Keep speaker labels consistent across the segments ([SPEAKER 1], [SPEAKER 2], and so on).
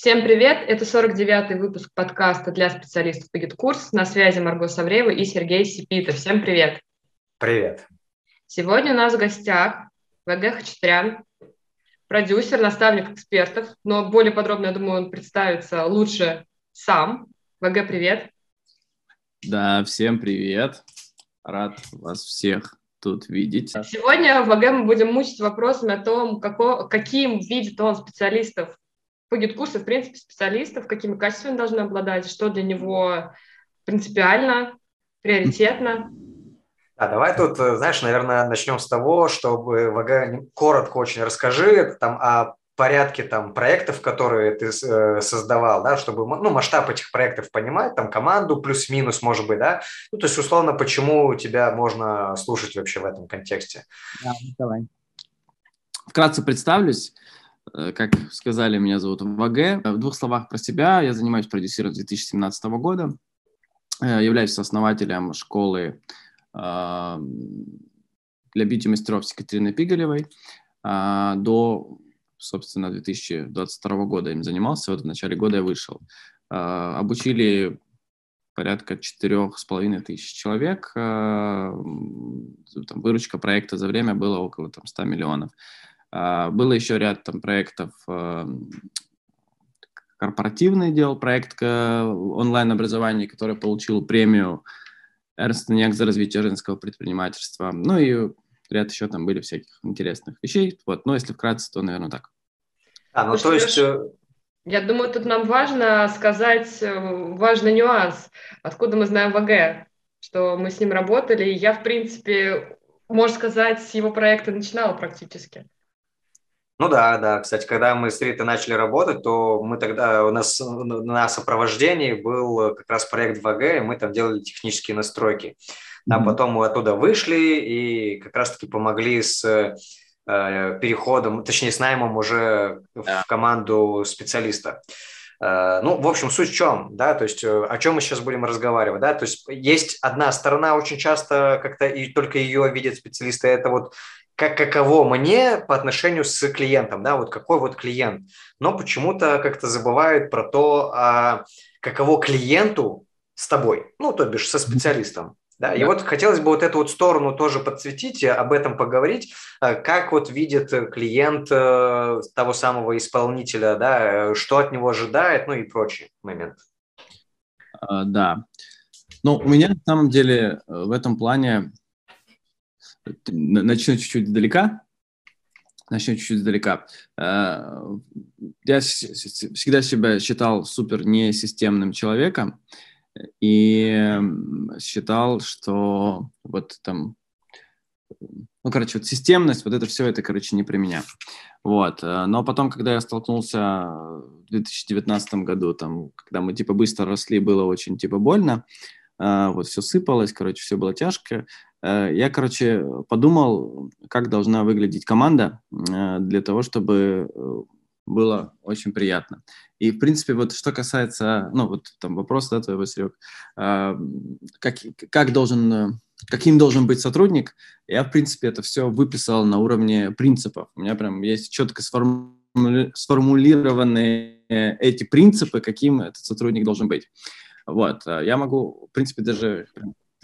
[SPEAKER 1] Всем привет! Это 49-й выпуск подкаста для специалистов по GetCourse. На связи Марго Савреева и Сергей Сипитов. Всем привет!
[SPEAKER 2] Привет!
[SPEAKER 1] Сегодня у нас в гостях ВГ Хачатрян, продюсер, наставник экспертов, но более подробно, я думаю, он представится лучше сам. ВГ, привет!
[SPEAKER 3] Да, всем привет! Рад вас всех тут видеть.
[SPEAKER 1] Сегодня в ВГ мы будем мучить вопросами о том, како, каким видит он специалистов по GetCourse у, в принципе, специалистов, какими качествами должны обладать, что для него принципиально, приоритетно.
[SPEAKER 2] А давай тут, э, знаешь, наверное, начнем с того, чтобы ВГ коротко очень расскажи там о порядке там проектов, которые ты э, создавал, да, чтобы ну, масштаб этих проектов понимать, там команду плюс-минус, может быть, да, ну, то есть, условно, почему тебя можно слушать вообще в этом контексте.
[SPEAKER 3] Да, давай. Вкратце представлюсь. Э, как сказали, меня зовут ВГ. В двух словах про себя. Я занимаюсь продюсированием 2017 года. Э, являюсь основателем школы э, для бьюти-мастеров с Екатериной Пигалевой. До, собственно, 2022 года им занимался. Вот в начале года я вышел. Обучили порядка четырех с половиной тысяч человек. Там, выручка проекта за время была около там, 100 миллионов. А, было еще ряд там проектов а, корпоративный делал проект онлайн-образования, который получил премию Эрнст Янг за развитие женского предпринимательства. Ну и ряд еще там были всяких интересных вещей. Вот, но если вкратце, то, наверное, так.
[SPEAKER 1] А, ну, то есть... Э, Я думаю, тут нам важно сказать э, важный нюанс, откуда мы знаем ВГ, что мы с ним работали. И я, в принципе, можно сказать, с его проекта начинала практически.
[SPEAKER 2] Ну да, да. Кстати, когда мы с Ритой начали работать, то мы тогда, у нас на сопровождении был как раз проект ВГ, и мы там делали технические настройки. А mm-hmm. потом мы оттуда вышли и как раз-таки помогли с э, переходом, точнее, с наймом уже в команду специалиста. Э, ну, в общем, суть в чем, да, то есть э, о чем мы сейчас будем разговаривать, да, то есть есть одна сторона, очень часто как-то и только ее видят специалисты, это вот как каково мне по отношению с клиентом, да, вот какой вот клиент. Но почему-то как-то забывают про то, а, каково клиенту с тобой, ну, то бишь со специалистом. Да, и вот хотелось бы вот эту вот сторону тоже подсветить, об этом поговорить, а, как вот видит клиент э, того самого исполнителя, да, что от него ожидает, ну и прочие моменты.
[SPEAKER 3] А, да. Ну, у меня на самом деле э, в этом плане начну чуть-чуть издалека. Начну чуть-чуть издалека. Э, я всегда себя считал супер несистемным человеком и считал, что вот там ну, короче, вот системность, вот это все, это, короче, не про меня. Вот. Э, но потом, когда я столкнулся в 2019 году, там, когда мы, типа, быстро росли, было очень, типа, больно, э, вот все сыпалось, короче, все было тяжко, я, короче, подумал, как должна выглядеть команда э, для того, чтобы э, было очень приятно. И, в принципе, вот что касается, ну, вот там вопрос, да, твоего, Серег, как, как должен, каким должен быть сотрудник, я, в принципе, это все выписал на уровне принципов. У меня прям есть четко сформулированные эти принципы, каким этот сотрудник должен быть. Вот, я могу, в принципе, даже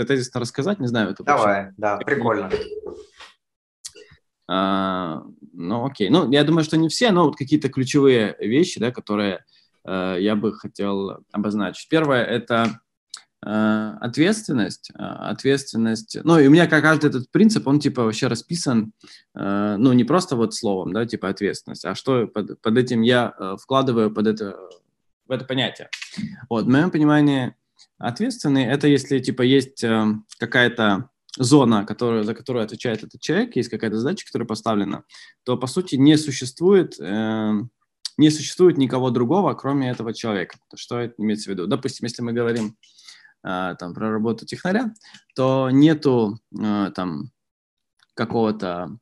[SPEAKER 3] тезисно рассказать? Не знаю. Это
[SPEAKER 2] Давай, вообще... да, прикольно.
[SPEAKER 3] А, ну, окей. Ну, я думаю, что не все, но вот какие-то ключевые вещи, да, которые э, я бы хотел обозначить. Первое – это э, ответственность. А, ответственность. Ну, и у меня как каждый этот принцип, он типа вообще расписан, э, ну, не просто вот словом, да, типа ответственность, а что под, под этим я э, вкладываю под это, в это понятие. Вот, в моем понимании – Ответственный – это если, типа, есть э, какая-то зона, которая, за которую отвечает этот человек, есть какая-то задача, которая поставлена, то, по сути, не существует, э, не существует никого другого, кроме этого человека. Что это имеется в виду? Допустим, если мы говорим э, там, про работу технаря, то нету э, там какого-то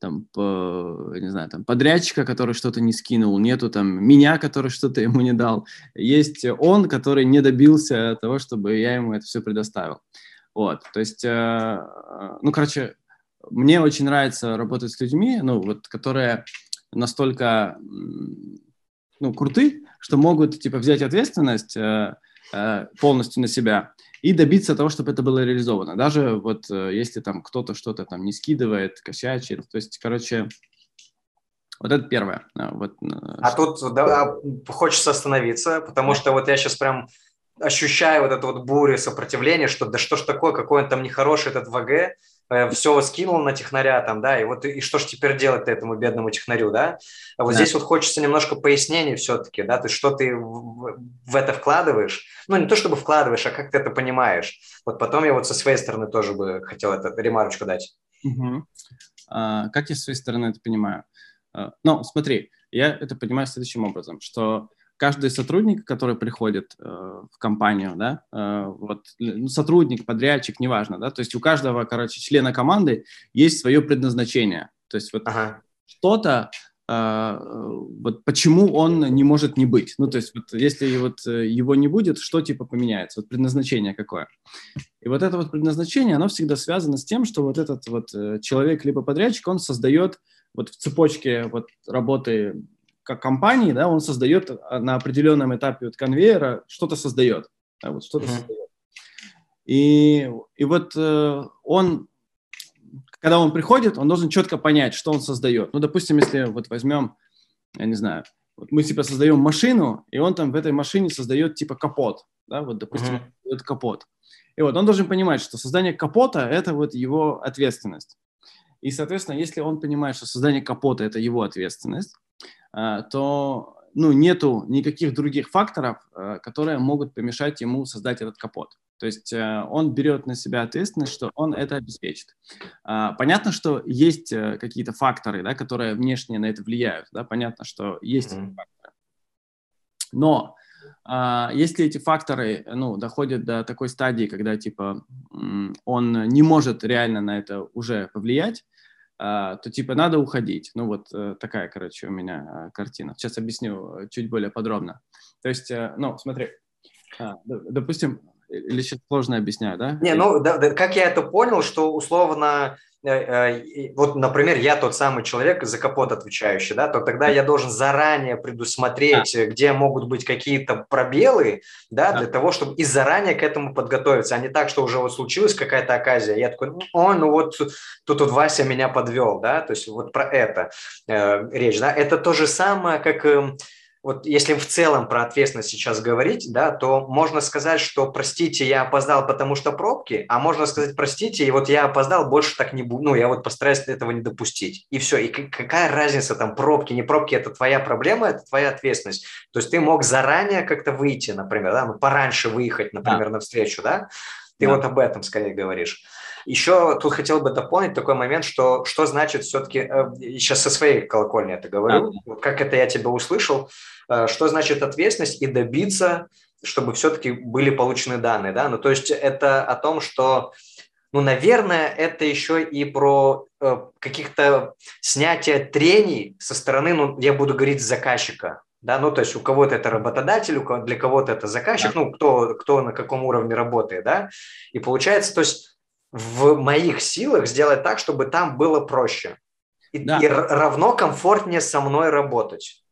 [SPEAKER 3] там, по, не знаю, там, подрядчика, который что-то не скинул, нету там меня, который что-то ему не дал. Есть он, который не добился того, чтобы я ему это все предоставил. Вот, то есть, э, ну, короче, мне очень нравится работать с людьми, ну, вот, которые настолько ну, круты, что могут, типа, взять ответственность э, э, полностью на себя и добиться того, чтобы это было реализовано. Даже вот э, если там кто-то что-то там не скидывает, косячит. То есть, короче, вот это первое.
[SPEAKER 2] А, вот, э, а тут да, хочется остановиться, потому что вот я сейчас прям ощущаю вот эту вот бурю сопротивления, что да что ж такое, какой он там нехороший этот ВГ, все скинул на технаря там, да, и вот и что ж теперь делать этому бедному технарю, да? А вот да. здесь вот хочется немножко пояснений все-таки, да, ты что ты в, в это вкладываешь, ну не то чтобы вкладываешь, а как ты это понимаешь. Вот потом я вот со своей стороны тоже бы хотел это ремарочку дать.
[SPEAKER 3] Угу. А, как я с своей стороны это понимаю? А, ну, смотри, я это понимаю следующим образом, что каждый сотрудник, который приходит э, в компанию, да, э, вот ну, сотрудник, подрядчик, неважно, да, то есть у каждого, короче, члена команды есть свое предназначение, то есть вот ага. что-то, э, вот почему он не может не быть, ну то есть вот если вот э, его не будет, что типа поменяется, вот предназначение какое, и вот это вот предназначение, оно всегда связано с тем, что вот этот вот э, человек либо подрядчик, он создает вот в цепочке вот работы компании, да, он создает а, на определенном этапе вот конвейера, что-то создает, да, вот что-то mm-hmm. создает. И, и вот э, он, когда он приходит, он должен четко понять, что он создает. Ну, допустим, если вот возьмем, я не знаю, вот мы типа создаем машину, и он там в этой машине создает типа капот, да, вот, допустим, mm-hmm. создает капот. И вот он должен понимать, что создание капота – это вот его ответственность. И, соответственно, если он понимает, что создание капота – это его ответственность, то ну, нету никаких других факторов, а, которые могут помешать ему создать этот капот. То есть э, он берет на себя ответственность, что он это обеспечит. А, понятно, что есть э, какие-то факторы, да, которые внешне на это влияют. Да? Понятно, что есть mm-hmm. факторы. Но если эти факторы ну, доходят до такой стадии, когда типа он не может реально на это уже повлиять, а, то типа надо уходить. Ну вот э, такая, короче, у меня а, картина. Сейчас объясню э, чуть более подробно. То есть, э, ну, смотри, а, допустим, или сейчас сложно объясняю, да?
[SPEAKER 2] Не, ну, да, да, как я это понял, что условно Э, э, вот, например, я тот самый человек за капот отвечающий, да, то тогда я должен заранее предусмотреть, да. где могут быть какие-то пробелы, да, да, для того, чтобы и заранее к этому подготовиться, а не так, что уже вот случилась какая-то оказия, я такой, о, ну вот тут вот Вася меня подвел, да, то есть вот про это э, речь, да, это то же самое, как... Э, вот если в целом про ответственность сейчас говорить, да, то можно сказать, что простите, я опоздал, потому что пробки, а можно сказать, простите, и вот я опоздал, больше так не буду, ну, я вот постараюсь этого не допустить. И все. И какая разница там, пробки, не пробки, это твоя проблема, это твоя ответственность. То есть ты мог заранее как-то выйти, например, да, ну, пораньше выехать, например, да. навстречу, да? Ты да. вот об этом скорее говоришь. Еще тут хотел бы дополнить такой момент, что что значит все-таки, э, сейчас со своей колокольни это говорю, да. как это я тебя услышал, э, что значит ответственность и добиться, чтобы все-таки были получены данные, да, ну то есть это о том, что ну, наверное, это еще и про э, каких-то снятие трений со стороны, ну, я буду говорить, заказчика, да, ну, то есть у кого-то это работодатель, для кого-то это заказчик, да. ну, кто, кто на каком уровне работает, да, и получается, то есть в моих силах сделать так, чтобы там было проще. И, да. и равно комфортнее со мной работать.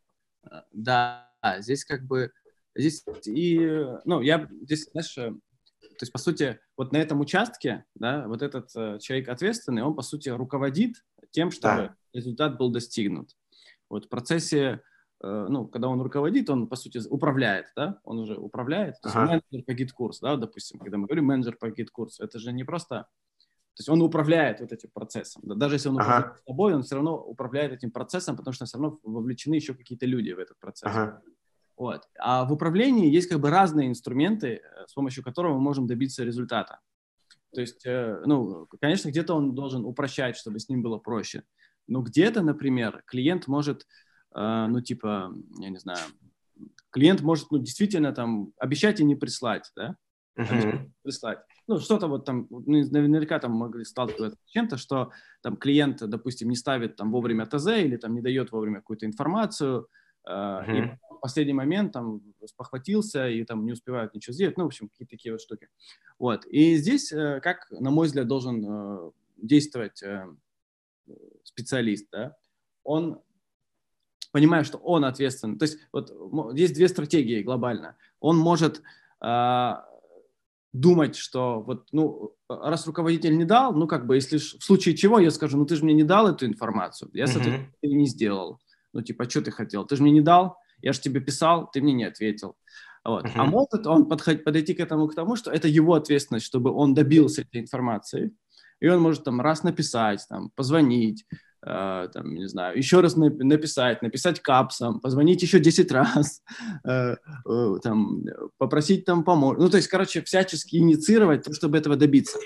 [SPEAKER 3] Да, здесь как бы, здесь и, ну, я здесь, знаешь, э, то есть, по сути, вот на этом участке, да, вот этот э, человек ответственный, он, по сути, руководит тем, чтобы да. результат был достигнут. Вот в процессе ну, когда он руководит, он, по сути, управляет, да, он уже управляет, то есть ага. менеджер по GetCourse у, да, допустим, когда мы говорим менеджер по GetCourse у, это же не просто, то есть он управляет вот этим процессом, да, даже если он управляет ага. собой, он все равно управляет этим процессом, потому что все равно вовлечены еще какие-то люди в этот процесс. Ага. Вот. А в управлении есть как бы разные инструменты, э, с помощью которых мы можем добиться результата. То есть, э, ну, конечно, где-то он должен упрощать, чтобы с ним было проще. Но где-то, например, клиент может ну, типа, я не знаю, клиент может, ну, действительно там обещать и не прислать, да, uh-huh. прислать. Ну, что-то вот там, ну, наверняка там могли сталкиваться с чем-то, что там клиент, допустим, не ставит там вовремя ТЗ или там не дает вовремя какую-то информацию, uh-huh. и в последний момент там спохватился и там не успевают ничего сделать, ну, в общем, какие-то такие вот штуки. Вот, и здесь, э, как, на мой взгляд, должен э, действовать э, специалист, да, он понимая, что он ответственный. То есть вот есть две стратегии глобально. Он может э, думать, что вот, ну, раз руководитель не дал, ну, как бы, если в случае чего я скажу, ну, ты же мне не дал эту информацию, я, соответственно, mm-hmm. не сделал. Ну, типа, что ты хотел? Ты же мне не дал, я же тебе писал, ты мне не ответил. Вот. Uh-huh. А может он подходить, подойти к этому к тому, что это его ответственность, чтобы он добился этой информации, и он может там раз написать, там, позвонить, там, не знаю, еще раз написать, написать капсом, позвонить еще 10 раз, э, э, там, попросить там помочь. Ну, то есть, короче, всячески инициировать, чтобы этого добиться.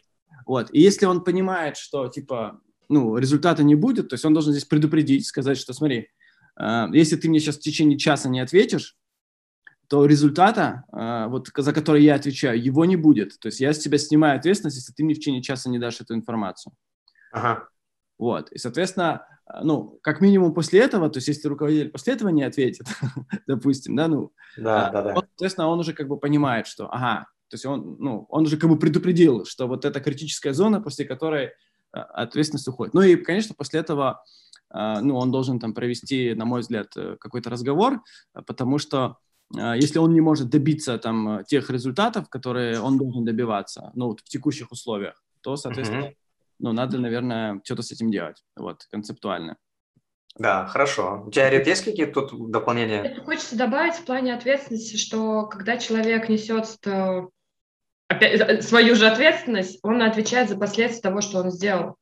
[SPEAKER 3] Вот. И если он понимает, что, типа, ну, результата не будет, то есть он должен здесь предупредить, сказать, что, смотри, э, если ты мне сейчас в течение часа не ответишь, то результата, э, вот за который я отвечаю, его не будет. То есть я с тебя снимаю ответственность, если ты мне в течение часа не дашь эту информацию. Ага. Вот. И, соответственно, э, ну, как минимум после этого, то есть если руководитель после этого не ответит, допустим, да, ну, да, да, да. Вот, соответственно, он уже как бы понимает, что, ага, то есть он, ну, он уже как бы предупредил, что вот это критическая зона, после которой э, ответственность уходит. Ну и, конечно, после этого, э, ну, он должен там провести, на мой взгляд, какой-то разговор, потому что если он не может добиться там тех результатов, которые он должен добиваться, ну, вот в текущих условиях, то, соответственно, uh-huh ну, надо, наверное, что-то с этим делать, вот, концептуально.
[SPEAKER 2] Да, хорошо. У тебя, Рит, есть какие-то тут дополнения?
[SPEAKER 1] Это хочется добавить в плане ответственности, что когда человек несет опять, э, свою же ответственность, он отвечает за последствия того, что он сделал.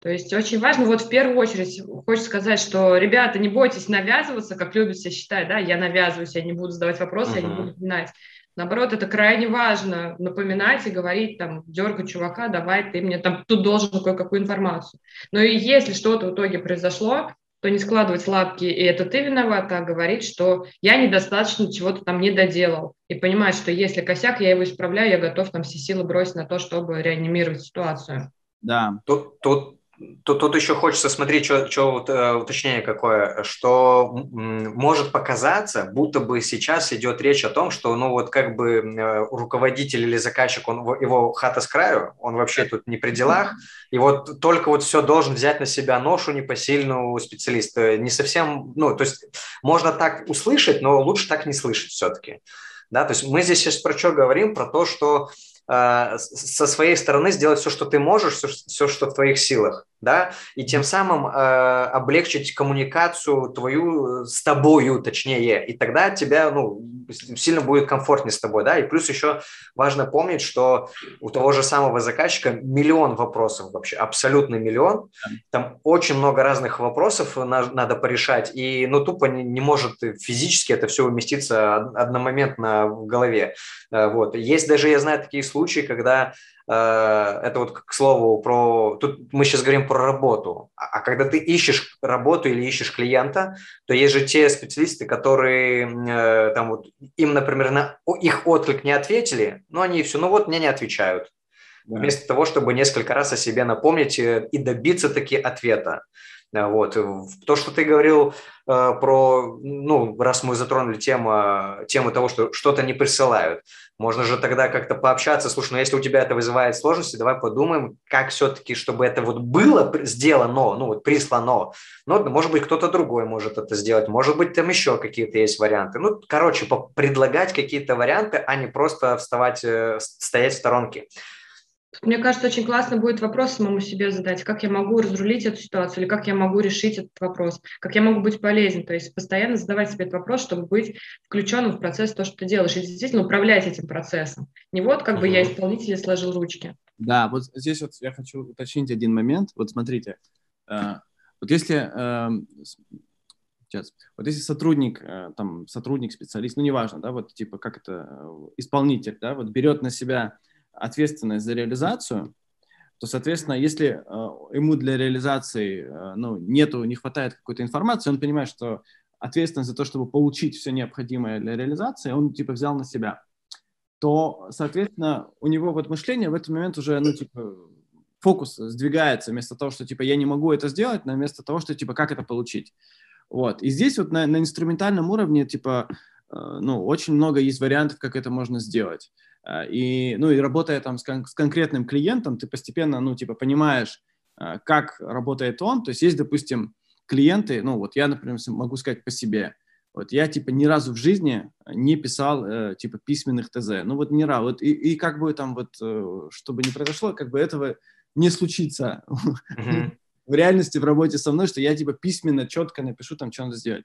[SPEAKER 1] То есть очень важно, вот в первую очередь хочется сказать, что, ребята, не бойтесь навязываться, как любят все считать, да, я навязываюсь, я не буду задавать вопросы, uh-huh. я не буду знать. Наоборот, это крайне важно напоминать и говорить, там, дергать чувака, давай, ты мне там тут должен кое-какую информацию. Но и если что-то в итоге произошло, то не складывать лапки, и это ты виноват, а говорить, что я недостаточно чего-то там не доделал. И понимать, что если косяк, я его исправляю, я готов там все силы бросить на то, чтобы реанимировать ситуацию.
[SPEAKER 2] Да. Тут, тут Тут, тут еще хочется смотреть, что, что э, уточнение какое, что может показаться, будто бы сейчас идет речь о том, что, ну, вот как бы э, руководитель или заказчик, он, его хата с краю, он вообще тут не при делах, и вот только вот все должен взять на себя ношу непосильную специалиста. Не совсем, ну, то есть можно так услышать, но лучше так не слышать все-таки. Да, то есть мы здесь сейчас про что говорим? Про то, что э, со своей стороны сделать все, что ты можешь, все что в твоих силах да, и тем самым э, облегчить коммуникацию твою с тобою, точнее, и тогда тебя, ну, сильно будет комфортнее с тобой, да, и плюс еще важно помнить, что у того же самого заказчика миллион вопросов вообще, абсолютно миллион, там очень много разных вопросов на, надо порешать, и, ну, тупо не, не может физически это все уместиться одномоментно в голове, э, вот, есть даже, я знаю, такие случаи, когда Э, это вот к слову про... Тут мы сейчас говорим про работу. А, а когда ты ищешь работу или ищешь клиента, то есть же те специалисты, которые э, там вот им, например, на их отклик не ответили, но они все, ну вот мне не отвечают. Да. Вместо того, чтобы несколько раз о себе напомнить э, и добиться таки ответа. Вот. То, что ты говорил э, про, ну, раз мы затронули тему, тему того, что что-то не присылают, можно же тогда как-то пообщаться, слушай, ну если у тебя это вызывает сложности, давай подумаем, как все-таки, чтобы это вот было сделано, ну вот прислано, ну, может быть, кто-то другой может это сделать, может быть, там еще какие-то есть варианты. Ну, короче, предлагать какие-то варианты, а не просто вставать, э, стоять в сторонке.
[SPEAKER 1] Мне кажется, очень классно будет вопрос самому себе задать, как я могу разрулить эту ситуацию или как я могу решить этот вопрос, как я могу быть полезен. То есть постоянно задавать себе этот вопрос, чтобы быть включенным в процесс то, что ты делаешь, и действительно управлять этим процессом. Не вот как бы я исполнитель сложил ручки.
[SPEAKER 3] Да, вот здесь вот я хочу уточнить один момент. Вот смотрите, э, вот если э, сейчас, вот если сотрудник, э, там сотрудник, специалист, ну неважно, да, вот типа как это исполнитель, да, вот берет на себя ответственность за реализацию, то, соответственно, если э, ему для реализации э, ну, нету, не хватает какой-то информации, он понимает, что ответственность за то, чтобы получить все необходимое для реализации, он типа взял на себя, то, соответственно, у него вот мышление в этот момент уже, ну, типа, фокус сдвигается вместо того, что, типа, я не могу это сделать, на вместо того, что, типа, как это получить. Вот. И здесь вот на, на инструментальном уровне, типа, э, ну, очень много есть вариантов, как это можно сделать. А, и, ну, и работая там с, кон- с конкретным клиентом, ты постепенно, ну, типа, понимаешь, а, как работает он. То есть есть, допустим, клиенты, ну вот я, например, могу сказать по себе, вот я типа ни разу в жизни не писал э, типа письменных ТЗ. Ну вот ни разу. Вот, и, и как бы там вот, э, чтобы не произошло, как бы этого не случится mm-hmm. в реальности в работе со мной, что я типа письменно четко напишу там, что надо сделать.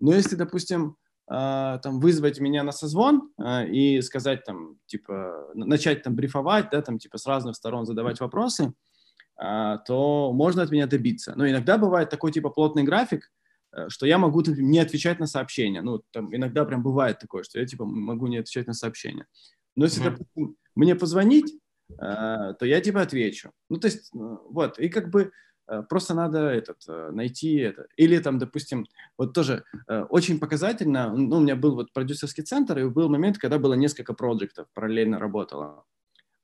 [SPEAKER 3] Но если, допустим, там вызвать меня на созвон э, и сказать там типа начать там брифовать, да, там типа с разных сторон задавать вопросы, э, то можно от меня добиться. Но иногда бывает такой типа плотный график, Э, что я могу не отвечать на сообщения. Ну, там иногда прям бывает такое, что я типа могу не отвечать на сообщения. Но если, mm-hmm. допустим, мне позвонить, то я типа отвечу. Ну, то есть, э, вот, и как бы просто надо этот, э, найти это. Или там, допустим, вот тоже э, очень показательно, ну, у меня был вот продюсерский центр, и был момент, когда было несколько проектов, параллельно работало.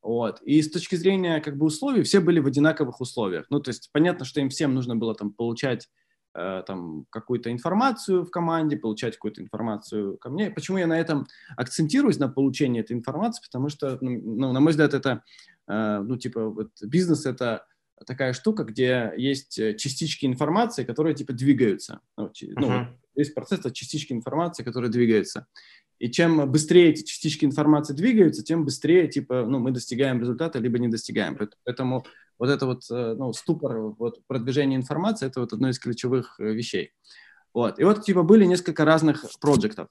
[SPEAKER 3] Вот. И с точки зрения как бы условий, все были в одинаковых условиях. Ну, то есть понятно, что им всем нужно было там получать Э, там какую-то информацию в команде, получать какую-то информацию ко мне. Почему я на этом акцентируюсь, на получении этой информации? Потому что, ну, ну на мой взгляд, это, э, ну, типа, вот бизнес – это такая штука, где есть э, частички информации, которые, типа, двигаются. Ну, uh-huh. ну весь процесс – это частички информации, которые двигаются. И чем быстрее эти частички информации двигаются, тем быстрее, типа, ну, мы достигаем результата, либо не достигаем. Поэтому вот это вот, э, ну, ступор, вот продвижение информации, это вот одно из ключевых э, вещей. Вот. И вот, типа, были несколько разных проектов.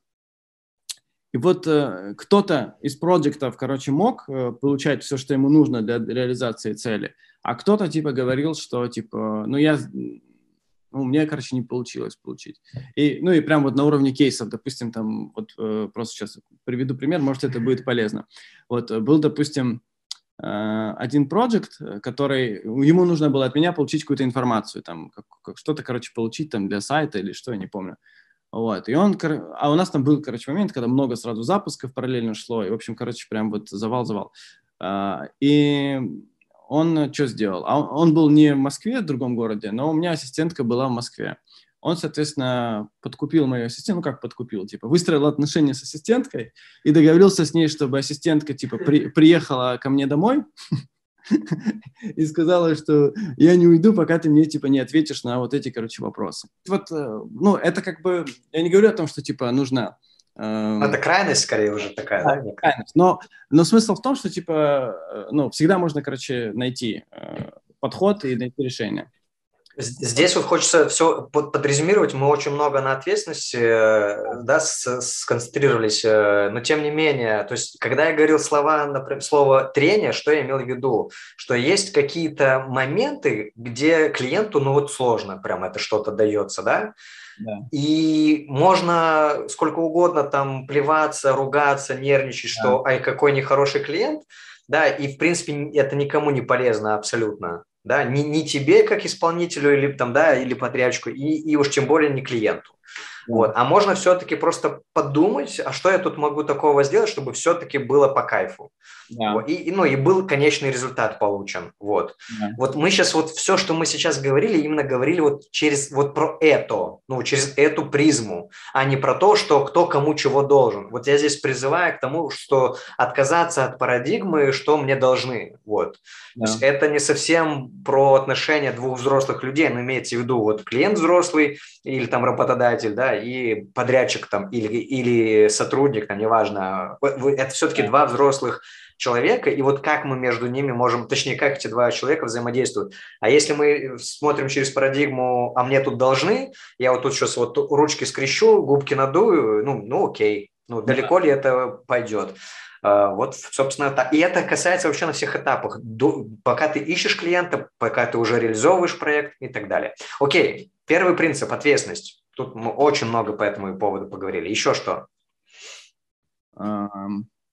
[SPEAKER 3] И вот э, кто-то из проектов, короче, мог э, получать все, что ему нужно для реализации цели, а кто-то, типа, говорил, что, типа, ну, я, ну, меня, короче, не получилось получить. И, ну, и прям вот на уровне кейсов, допустим, там, вот э, просто сейчас приведу пример, может, это будет полезно. Вот, э, был, допустим, Э, один проект, э, который ему нужно было от меня получить какую-то информацию, там как, как, что-то, короче, получить там для сайта или что, я не помню. Вот, и он, а у нас там был, короче, момент, когда много сразу запусков параллельно шло, и, в общем, короче, прям вот завал-завал. А, и он что сделал? А он был не в Москве, в другом городе, но у меня ассистентка была в Москве он, соответственно, подкупил мою ассистентку, ну как подкупил, типа, выстроил отношения с ассистенткой и договорился с ней, чтобы ассистентка, типа, при, приехала ко мне домой и сказала, что я не уйду, пока ты мне, типа, не ответишь на вот эти, короче, вопросы. Вот, э, ну, это как бы, я не говорю о том, что, типа, нужно
[SPEAKER 2] эм, это крайность скорее уже такая, да? да?
[SPEAKER 3] Крайность. Но, но смысл в том, что, типа, э, ну, всегда можно, короче, найти э, подход и найти решение.
[SPEAKER 2] Здесь вот хочется все подрезюмировать. Мы очень много на ответственности э, да, сконцентрировались, э, но тем не менее, то есть, когда я говорил слова, например, слово трение, что я имел в виду? Что есть какие-то моменты, где клиенту, ну вот сложно, прям это что-то дается, да? Да. И можно сколько угодно там плеваться, ругаться, нервничать, да. что ай, какой нехороший клиент, да, и в принципе это никому не полезно абсолютно да, не, не тебе как исполнителю или там, да, или подрядчику, и, и уж тем более не клиенту. Вот. А можно все-таки просто подумать, а что я тут могу такого сделать, чтобы все-таки было по кайфу. Да. Вот. И, и, ну, и был конечный результат получен. Вот. Да. вот мы сейчас вот все, что мы сейчас говорили, именно говорили вот через вот про это, ну, через эту призму, а не про то, что кто кому чего должен. Вот я здесь призываю к тому, что отказаться от парадигмы, что мне должны. Вот. Да. То есть это не совсем про отношения двух взрослых людей, но имеется в виду вот клиент взрослый или там работодатель, да, и подрядчик там, или, или сотрудник, там, неважно, это все-таки два взрослых человека, и вот как мы между ними можем, точнее, как эти два человека взаимодействуют. А если мы смотрим через парадигму, а мне тут должны, я вот тут сейчас вот ручки скрещу, губки надую, ну, ну окей, ну, далеко да. ли это пойдет? А, вот, собственно, так. И это касается вообще на всех этапах. До, пока ты ищешь клиента, пока ты уже реализовываешь проект и так далее. Окей, первый принцип – ответственность. Тут мы очень много по этому поводу поговорили. Еще что?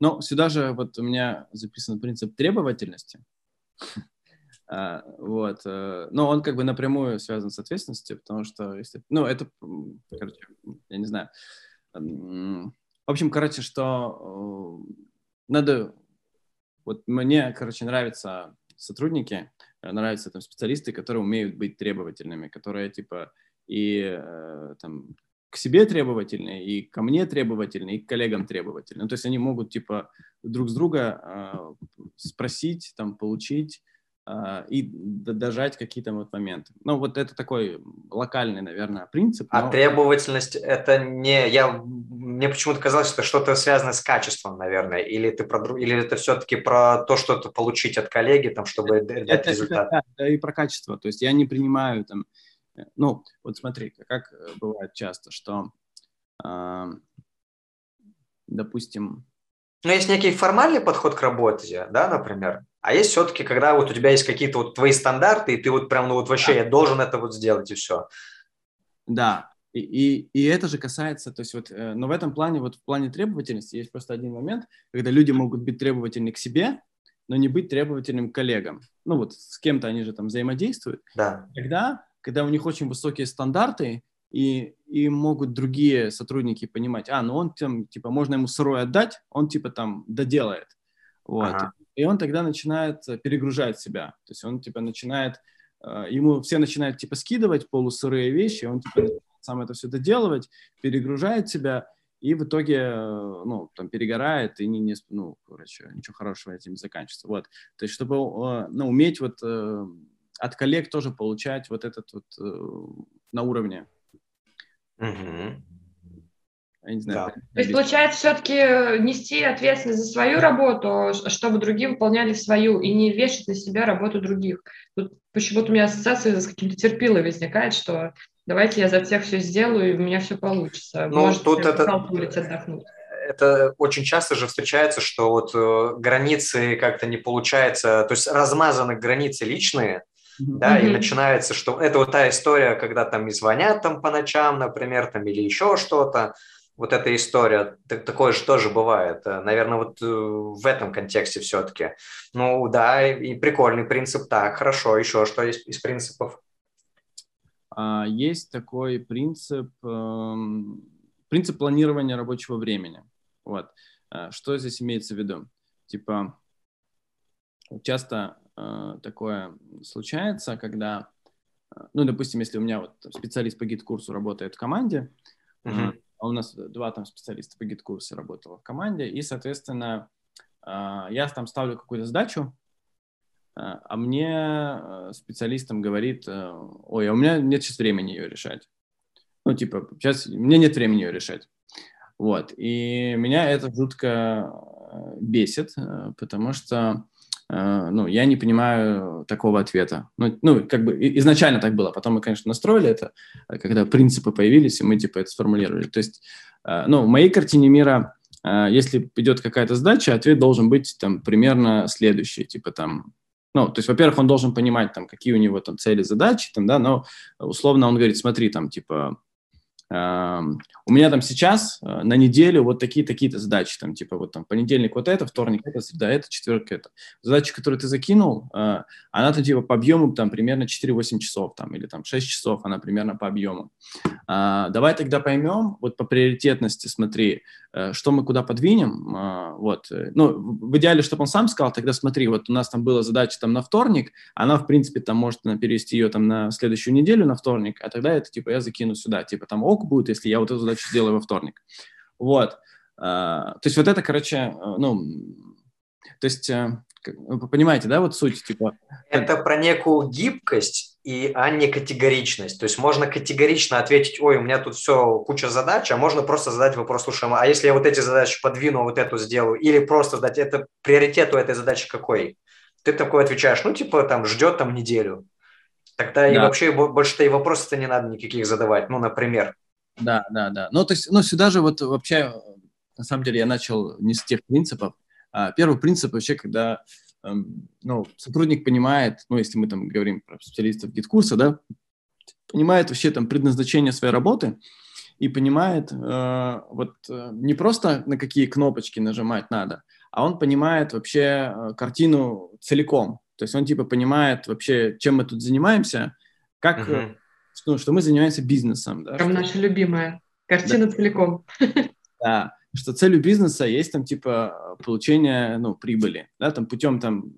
[SPEAKER 3] Ну, сюда же вот у меня записан принцип требовательности. А, вот. Э, но он как бы напрямую связан с ответственностью, потому что, если, ну, это, короче, я не знаю. В общем, короче, что э, надо, вот мне, короче, нравятся сотрудники, нравятся там специалисты, которые умеют быть требовательными, которые, типа, и э, там к себе требовательные, и ко мне требовательные, и к коллегам требовательные. Ну, то есть они могут, типа, друг с друга э, спросить, там, получить, э, и дожать какие-то вот моменты. Ну, вот это такой локальный, наверное, принцип.
[SPEAKER 2] А но... требовательность это не... Я... Мне почему-то казалось, что что-то связано с качеством, наверное, или, ты про... или это все-таки про то, что-то получить от коллеги, там, чтобы дать это, результат?
[SPEAKER 3] Это, да, и про качество. То есть я не принимаю там... Э, ну, вот смотри, как бывает часто, что, э, допустим,
[SPEAKER 2] ну, есть некий формальный подход к работе, да, например, а есть все-таки, когда вот у тебя есть какие-то вот твои стандарты, и ты вот прям, ну вот вообще, да. я должен это вот сделать, и все.
[SPEAKER 3] Да, и, и, и это же касается, то есть вот, э, но в этом плане, вот в плане требовательности есть просто один момент, когда люди могут быть требовательны к себе, но не быть требовательным к коллегам. Ну вот с кем-то они же там взаимодействуют.
[SPEAKER 2] Да.
[SPEAKER 3] Когда, когда у них очень высокие стандарты, и, и могут другие сотрудники понимать, а, ну он там, типа, можно ему сырой отдать, он, типа, там, доделает. Вот. Ага. И он тогда начинает э, перегружать себя. То есть он, типа, начинает, э, ему все начинают, типа, скидывать полусырые вещи, он, типа, сам это все доделывать, перегружает себя, и в итоге, э, ну, там, перегорает, и не, не ну, короче, ничего хорошего этим не заканчивается. Вот. То есть, чтобы, ну, уметь вот от коллег тоже получать вот этот вот на уровне Угу.
[SPEAKER 1] Я не знаю. Да. То есть, получается, все-таки нести ответственность за свою работу, чтобы другие выполняли свою, и не вешать на себя работу других. Тут почему-то у меня ассоциация с каким-то терпилой возникает, что давайте я за всех все сделаю, и у меня все получится.
[SPEAKER 2] Ну, Может, тут это... отдохнуть это очень часто же встречается, что вот э, границы как-то не получается, то есть размазаны границы личные, да, mm-hmm. и начинается, что это вот та история, когда там и звонят там по ночам, например, там или еще что-то, вот эта история, так, такое же тоже бывает. Э, Наверное, вот э, в этом контексте все-таки. Ну да, и, и прикольный принцип. Так, хорошо, еще что есть из принципов?
[SPEAKER 3] А, есть такой принцип, эм, принцип планирования рабочего времени. Вот. Э, что здесь имеется в виду? Типа, часто такое случается, когда, э, ну, допустим, если у меня вот специалист по GetCourse у работает в команде, uh-huh. а у нас два там специалиста по GetCourse у работало в команде, и, соответственно, я там ставлю какую-то задачу, а мне специалистам говорит, ой, а у меня нет сейчас времени ее решать. Ну, типа, сейчас мне нет времени ее решать. Вот, и меня это жутко бесит, потому что Э, ну, я не понимаю такого ответа. Ну, ну, как бы изначально так было, потом мы, конечно, настроили это, когда принципы появились, и мы, типа, это сформулировали. То есть, э, ну, в моей картине мира, э, если идет какая-то задача, ответ должен быть, там, примерно следующий, типа, там, ну, то есть, во-первых, он должен понимать, там, какие у него там цели, задачи, там, да, но условно он говорит, смотри, там, типа, у меня там сейчас э, на неделю вот такие-такие-то задачи, там, типа, вот там, понедельник вот это, вторник это, среда это, четверг это. Задача, которую ты закинул, э, она там, типа, по объему, там, примерно 4-8 часов, там, или там 6 часов, она примерно по объему. А, давай тогда поймем, вот по приоритетности, смотри, что мы куда подвинем, а, вот, ну, в идеале, чтобы он сам сказал, тогда смотри, вот у нас там была задача там на вторник, она, в принципе, там может перевести ее там на следующую неделю на вторник, а тогда это, типа, я закину сюда, типа, там, ок будет, если я вот эту задачу сделаю во вторник. Вот. А, то есть вот это, короче, э, ну, то есть, э, понимаете, да, вот суть, типа...
[SPEAKER 2] Это про некую гибкость, и, а не категоричность. То есть можно категорично ответить, ой, у меня тут все, куча задач, а можно просто задать вопрос, слушай, а если я вот эти задачи подвину, вот эту сделаю, или просто задать, это приоритет у этой задачи какой? Ты такой отвечаешь, ну, типа, там, ждет там неделю. Тогда да. и вообще больше-то и вопросов-то не надо никаких задавать, ну, например.
[SPEAKER 3] Да, да, да. Ну, то есть, ну, сюда же вот вообще, на самом деле, я начал не с тех принципов. А первый принцип вообще, когда ну, сотрудник понимает, ну, если мы там говорим про специалистов GetCourse а, да, понимает вообще там предназначение своей работы и понимает э, вот э, не просто на какие кнопочки нажимать надо, а он понимает вообще э, картину целиком. То есть он типа понимает вообще, чем мы тут занимаемся, как... Uh-huh ну, что мы занимаемся бизнесом.
[SPEAKER 1] Да, Прям что... наша любимая картина да. целиком.
[SPEAKER 3] Да, что целью бизнеса есть там типа получение ну, прибыли, да, там путем там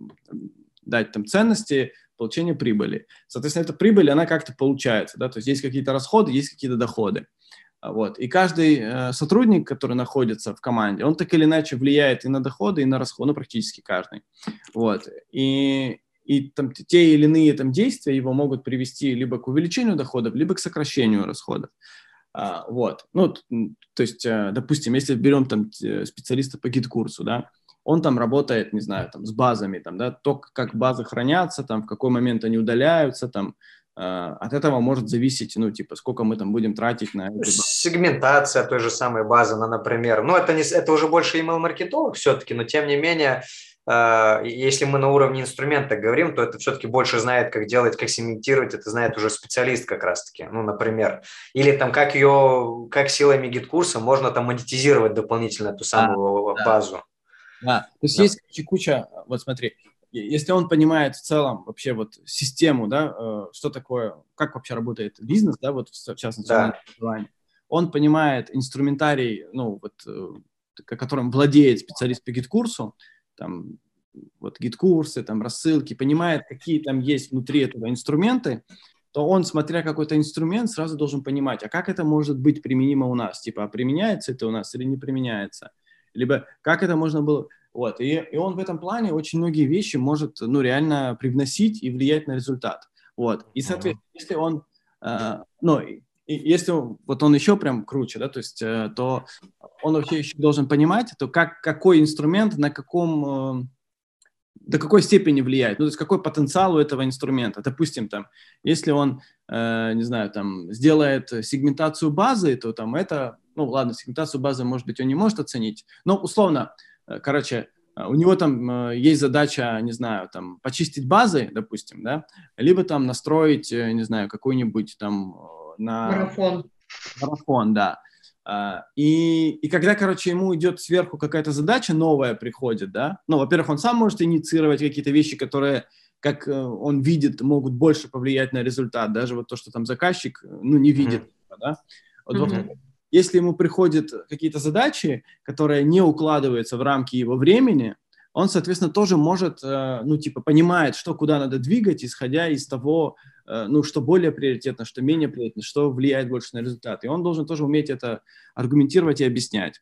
[SPEAKER 3] дать там ценности, получение прибыли. Соответственно, эта прибыль, она как-то получается, да, то есть есть какие-то расходы, есть какие-то доходы. Вот. И каждый э, сотрудник, который находится в команде, он так или иначе влияет и на доходы, и на расходы, ну, практически каждый. Вот. И, и там те или иные там действия его могут привести либо к увеличению доходов, либо к сокращению расходов. А, вот, ну, то есть, э, допустим, если берем там специалиста по GetCourse у, да, он там работает, не знаю, там с базами, там, да, то, как базы хранятся, там, в какой момент они удаляются, там, э, от этого может зависеть, ну, типа, сколько мы там будем тратить на... Эти
[SPEAKER 2] Сегментация той же самой базы, ну, например. Ну, это, не, это уже больше email-маркетолог все-таки, но тем не менее, э, если мы на уровне инструмента говорим, то это все-таки больше знает, как делать, как сегментировать, это знает уже специалист как раз-таки, ну, например. Или там, как ее, как силами GetCourse а можно там монетизировать дополнительно эту самую да, базу. Да.
[SPEAKER 3] Да, то есть да. есть куча, вот смотри, если он понимает в целом вообще вот систему, да, э, что такое, как вообще работает бизнес, да, вот в частности, да. он понимает инструментарий, ну, вот, э, которым владеет специалист по GetCourse у, там, вот GetCourse ы, там, рассылки, понимает, какие там есть внутри этого инструменты, то он, смотря какой-то инструмент, сразу должен понимать, а как это может быть применимо у нас, типа, а применяется это у нас или не применяется? Либо как это можно было... Вот, и, и он в этом плане очень многие вещи может, ну, реально привносить и влиять на результат. Вот, и, соответственно, если он, э, ну, и, если вот он еще прям круче, да, то есть, э, то он вообще еще должен понимать, то как, какой инструмент на каком... Э, до какой степени влияет, ну, то есть какой потенциал у этого инструмента. Допустим, там, если он, э, не знаю, там, сделает сегментацию базы, то там это ну ладно, сегментацию базы, может быть, он не может оценить, но условно, э, короче, у него там э, есть задача, не знаю, там, почистить базы, допустим, да, либо там настроить, не знаю, какой-нибудь там на...
[SPEAKER 1] Марафон.
[SPEAKER 3] Марафон, да. А, и, и когда, короче, ему идет сверху какая-то задача новая приходит, да, ну, во-первых, он сам может инициировать какие-то вещи, которые, как он видит, могут больше повлиять на результат, даже вот то, что там заказчик, ну, не видит, mm-hmm. да. Вот, mm-hmm. Если ему приходят какие-то задачи, которые не укладываются в рамки его времени, он, соответственно, тоже может, э, ну, типа, понимает, что куда надо двигать, исходя из того, э, ну, что более приоритетно, что менее приоритетно, что влияет больше на результат. И он должен тоже уметь это аргументировать и объяснять.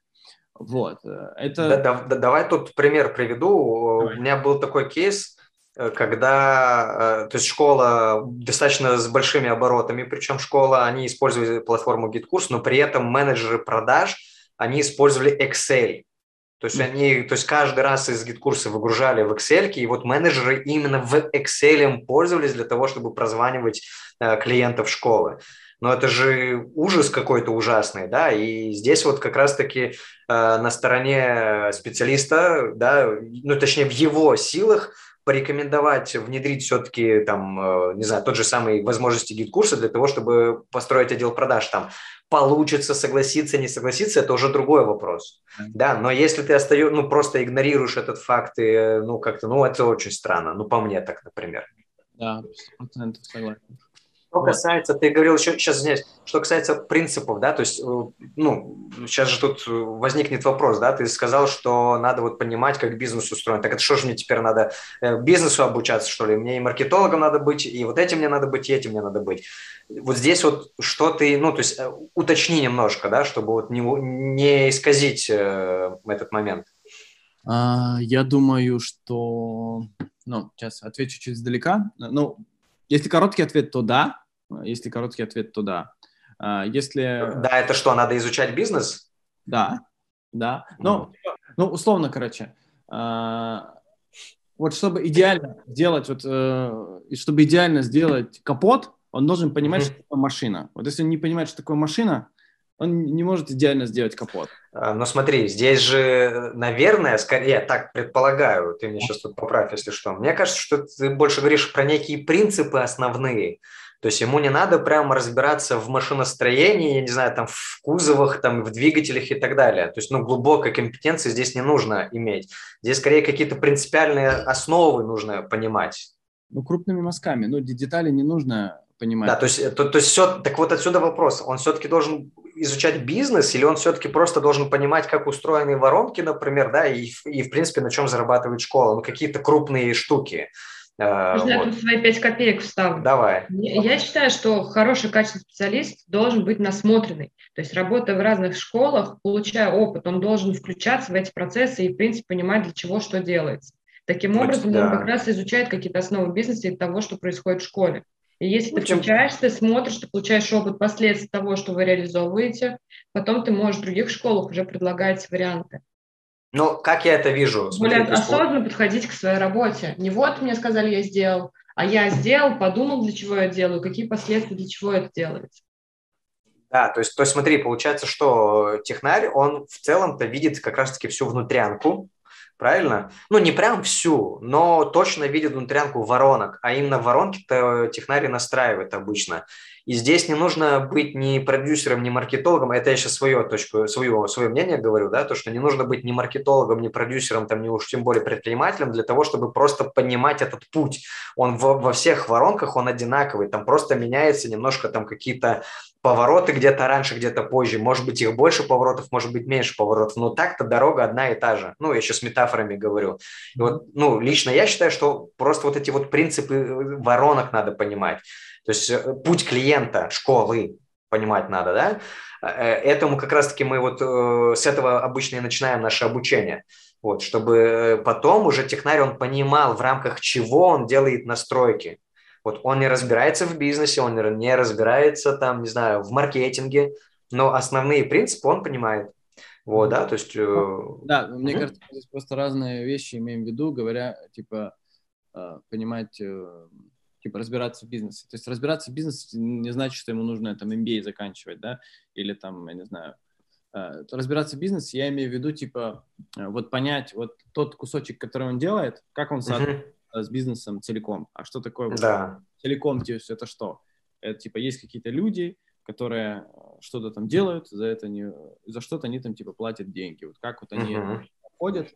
[SPEAKER 3] Вот. Э, это...
[SPEAKER 2] Да, да, да, давай тут пример приведу. Давай. У меня был такой кейс, когда, то есть школа достаточно с большими оборотами, причем школа, они использовали платформу GitKurs, но при этом менеджеры продаж, они использовали Excel. То есть они, то есть каждый раз из GetCourse а выгружали в Excel, и вот менеджеры именно в Excel пользовались для того, чтобы прозванивать э, клиентов школы. Но это же ужас какой-то ужасный, да, и здесь вот как раз-таки э, на стороне специалиста, да, ну, точнее, в его силах порекомендовать внедрить все-таки там, э, не знаю, тот же самый возможности GetCourse а для того, чтобы построить отдел продаж там. Получится согласиться, не согласиться, это уже другой вопрос. Да, но если ты остаешь, ну, просто игнорируешь этот факт, и, ну, как-то, ну, это очень странно. Ну, по мне так, например.
[SPEAKER 3] Да, 100% согласен.
[SPEAKER 2] Что касается, ты говорил еще, сейчас, извиняюсь, что касается принципов, да, то есть, э, ну, сейчас же тут возникнет вопрос, да, ты сказал, что надо вот понимать, как бизнес устроен. Так это что же мне теперь надо э, бизнесу обучаться, что ли? Мне и маркетологом надо быть, и вот этим мне надо быть, и этим мне надо быть. Вот здесь вот что ты, ну, то есть э, уточни немножко, да, чтобы вот не, не исказить э, этот момент.
[SPEAKER 3] А, я думаю, что, ну, сейчас отвечу чуть издалека. Ну, если короткий ответ, то да. Если короткий ответ, то да. А, если...
[SPEAKER 2] Да, это что, надо изучать бизнес?
[SPEAKER 3] Да, да. Ну, ну условно, короче. А, вот чтобы идеально сделать, вот, э, чтобы идеально сделать капот, он должен понимать, mm-hmm. что такое машина. Вот если он не понимает, что такое машина, он не может идеально сделать капот.
[SPEAKER 2] А, но смотри, здесь же, наверное, скорее, я так предполагаю, ты мне сейчас тут поправь, если что. Мне кажется, что ты больше говоришь про некие принципы основные. То есть ему не надо прямо разбираться в машиностроении, я не знаю, там в кузовах, там в двигателях и так далее. То есть, ну, глубокой компетенции здесь не нужно иметь. Здесь скорее какие-то принципиальные основы нужно понимать.
[SPEAKER 3] Ну, крупными мазками. Ну, детали не нужно понимать.
[SPEAKER 2] Да, то есть, то, то есть все, так вот отсюда вопрос. Он все-таки должен изучать бизнес или он все-таки просто должен понимать, как устроены воронки, например, да, и, и в принципе, на чем зарабатывает школа, ну, какие-то крупные штуки.
[SPEAKER 1] Э, Можно вот. я тут свои пять копеек вставлю?
[SPEAKER 2] Давай.
[SPEAKER 1] Я считаю, что хороший качественный специалист должен быть насмотренный. То есть, работая в разных школах, получая опыт, он должен включаться в эти процессы и, в принципе, понимать, для чего что делается. Таким образом, да. он как раз изучает какие-то основы бизнеса и того, что происходит в школе. И если ты включаешь, ты смотришь, ты получаешь опыт последствий того, что вы реализовываете, потом ты можешь в других школах уже предлагать варианты.
[SPEAKER 2] Ну, как я это вижу?
[SPEAKER 1] Более осознанно подходить к своей работе. Не вот мне сказали, я сделал, а я сделал, подумал, для чего я делаю, какие последствия, для чего это делается.
[SPEAKER 2] Да, то есть, то есть смотри, получается, что технарь, он в целом-то видит как раз-таки всю внутрянку, правильно? Ну, не прям всю, но точно видит внутрянку воронок, а именно воронки-то технари настраивает обычно. И здесь не нужно быть ни продюсером, ни маркетологом. Это я сейчас свое точку, свое, свое мнение говорю, да, то, что не нужно быть ни маркетологом, ни продюсером, там, ни уж тем более предпринимателем для того, чтобы просто понимать этот путь. Он во, во всех воронках, он одинаковый. Там просто меняется немножко там какие-то повороты где-то раньше, где-то позже. Может быть, их больше поворотов, может быть, меньше поворотов. Но так-то дорога одна и та же. Ну, я сейчас метафорами говорю. И вот, ну, лично я считаю, что просто вот эти вот принципы э, воронок надо понимать. То есть э, путь клиента школы понимать надо, да? Э, этому как раз-таки мы вот с этого обычно и начинаем наше обучение. Вот, чтобы потом уже технарь, он понимал, в рамках чего он делает настройки. Вот он не разбирается в бизнесе, он не разбирается там, не знаю, в маркетинге, но основные принципы он понимает. Вот, да, то есть... Э,
[SPEAKER 3] да, мне кажется, здесь просто разные вещи имеем в виду, говоря, типа, э, понимать, э, типа, разбираться в бизнесе. То есть разбираться в бизнесе не значит, что ему нужно там MBA заканчивать, да, или там, я не знаю, разбираться в бизнесе, я имею в виду, типа, вот понять вот тот кусочек, который он делает, как он соответствует с бизнесом целиком. А что такое
[SPEAKER 2] да.
[SPEAKER 3] целиком? То есть это что? Это типа есть какие-то люди, которые э, что-то там делают, за это не, за что-то они там типа платят деньги. Вот как вот они uh-huh. ходят,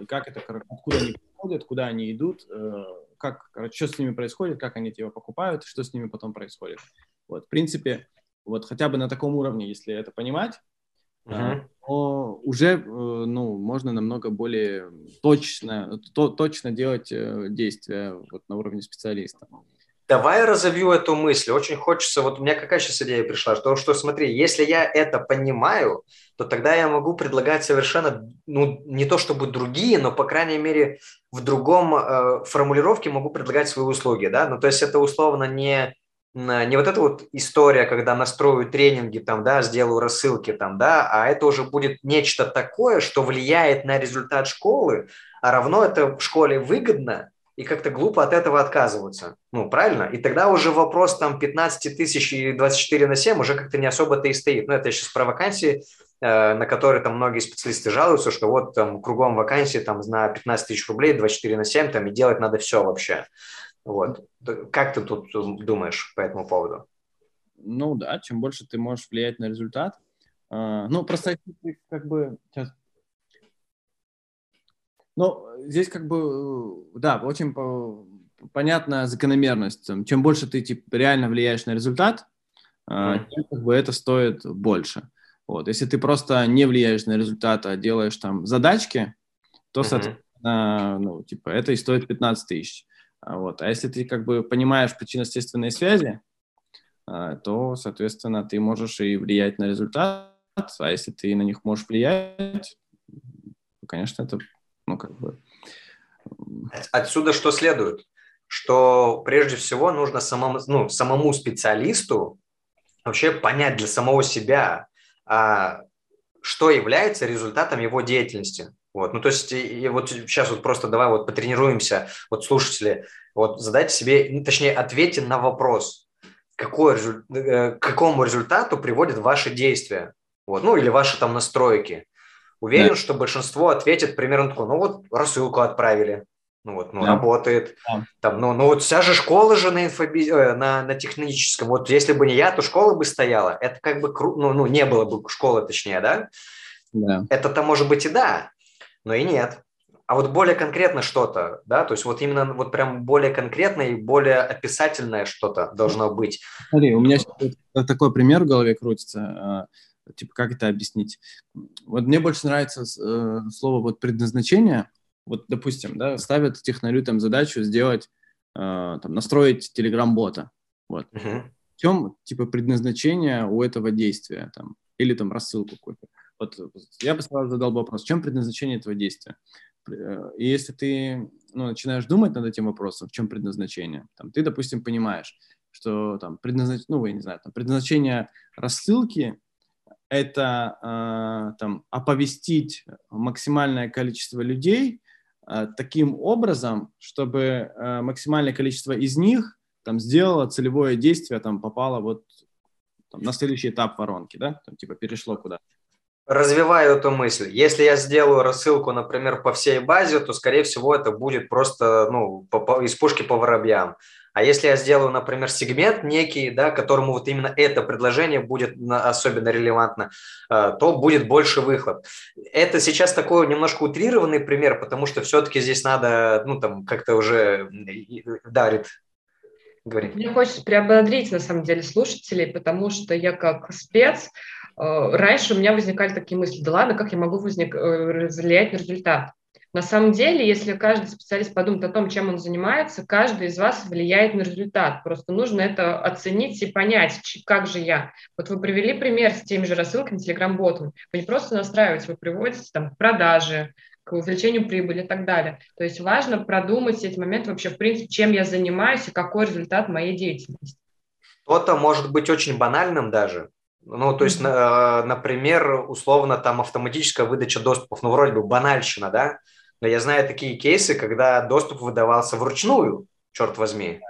[SPEAKER 3] и как это, откуда они приходят, куда они идут, э, как, короче, что с ними происходит, как они тебя покупают, что с ними потом происходит. Вот, в принципе, вот хотя бы на таком уровне, если это понимать, uh-huh. но уже э, ну, можно намного более точно, то, точно делать э, действия вот на уровне специалиста.
[SPEAKER 2] Давай разовью эту мысль. Очень хочется, вот у меня какая сейчас идея пришла, что, что смотри, если я это понимаю, то тогда я могу предлагать совершенно, ну, не то чтобы другие, но, по крайней мере, в другом э, формулировке могу предлагать свои услуги, да, ну, то есть это условно не не вот эта вот история, когда настрою тренинги, там, да, сделаю рассылки, там, да, а это уже будет нечто такое, что влияет на результат школы, а равно это в школе выгодно, и как-то глупо от этого отказываться. Ну, правильно? И тогда уже вопрос там 15 тысяч и 24 на 7 уже как-то не особо-то и стоит. Ну, это сейчас про вакансии, э, на которые там многие специалисты жалуются, что вот там кругом вакансии там на 15 тысяч рублей, 24 на 7 там и делать надо все вообще. Вот. Как ты тут думаешь по этому поводу?
[SPEAKER 3] Ну да, чем больше ты можешь влиять на результат. А, ну, просто как бы сейчас. Ну, здесь как бы, да, очень понятная закономерность. Чем больше ты типа, реально влияешь на результат, mm. тем как бы это стоит больше. Вот. Если ты просто не влияешь на результат, а делаешь там задачки, то, соответственно, ну, типа, это и стоит 15 тысяч. А вот. А если ты как бы понимаешь причинно-следственные связи, а, то, соответственно, ты можешь и влиять на результат, а если ты на них можешь влиять, то, конечно, это, ну, как бы...
[SPEAKER 2] Отсюда что следует? Что прежде всего нужно самому, ну, самому специалисту вообще понять для самого себя, а, что является результатом его деятельности. Вот, ну то есть и, и вот сейчас вот просто давай вот потренируемся, вот слушатели, вот задайте себе, ну, точнее ответьте на вопрос, какой, э, к какому результату приводят ваши действия, вот, ну или ваши там настройки. Уверен, да. что большинство ответит примерно такое, ну вот рассылку отправили, ну вот, ну, да. работает. Да. Там, ну, ну вот вся же школа же на, инфоби... Э, на, на техническом. Вот если бы не я, то школа бы стояла. Это как бы круто, ну, ну, не было бы школы, точнее, да? Да. Это-то может быть и да, но и нет. А вот более конкретно что-то, да, то есть вот именно вот прям более конкретное и более описательное что-то должно быть.
[SPEAKER 3] Смотри, у меня такой пример в голове крутится, а, типа как это объяснить? Вот мне больше нравится э, слово вот предназначение. Вот, допустим, да, ставят технарю там задачу сделать, э, там, настроить телеграм-бота. Вот. Uh-huh. В чем, типа, предназначение у этого действия там? Или там рассылку какую-то? Вот я бы сразу задал вопрос, в чем предназначение этого действия? э, и если ты ну, начинаешь думать над этим вопросом, в чем предназначение, там, ты, допустим, понимаешь, что там предназнач... ну, я не знаю, там, предназначение рассылки – это э, там, оповестить максимальное количество людей э, таким образом, чтобы э, максимальное количество из них там, сделало целевое действие, там, попало вот там, на следующий этап воронки, да, там, типа перешло куда-то.
[SPEAKER 2] Развиваю эту мысль. Если я сделаю рассылку, например, по всей базе, то, скорее всего, это будет просто ну, по, по, из пушки по воробьям. А если я сделаю, например, сегмент некий, да, которому вот именно это предложение будет особенно релевантно, э, то будет больше выхлоп. Это сейчас такой немножко утрированный пример, потому что все-таки здесь надо, ну, там, как-то уже дарит
[SPEAKER 1] говорить. Мне хочется приободрить, на самом деле, слушателей, потому что я как спец, э, раньше у меня возникали такие мысли, да ладно, как я могу возник, э, влиять на результат? На самом деле, если каждый специалист подумает о том, чем он занимается, каждый из вас влияет на результат. Просто нужно это оценить и понять, как же я. Вот вы привели пример с теми же рассылками, телеграм-ботами. Вы не просто настраиваете, вы приводите там продажи, к увеличению прибыли и так далее. То есть важно продумать эти моменты вообще, в принципе, чем я занимаюсь и какой результат моей деятельности.
[SPEAKER 2] Что-то может быть очень банальным даже. Ну, то есть, mm-hmm. например, условно, там автоматическая выдача доступов, ну, вроде бы банальщина, да? Но я знаю такие кейсы, когда доступ выдавался вручную, черт возьми.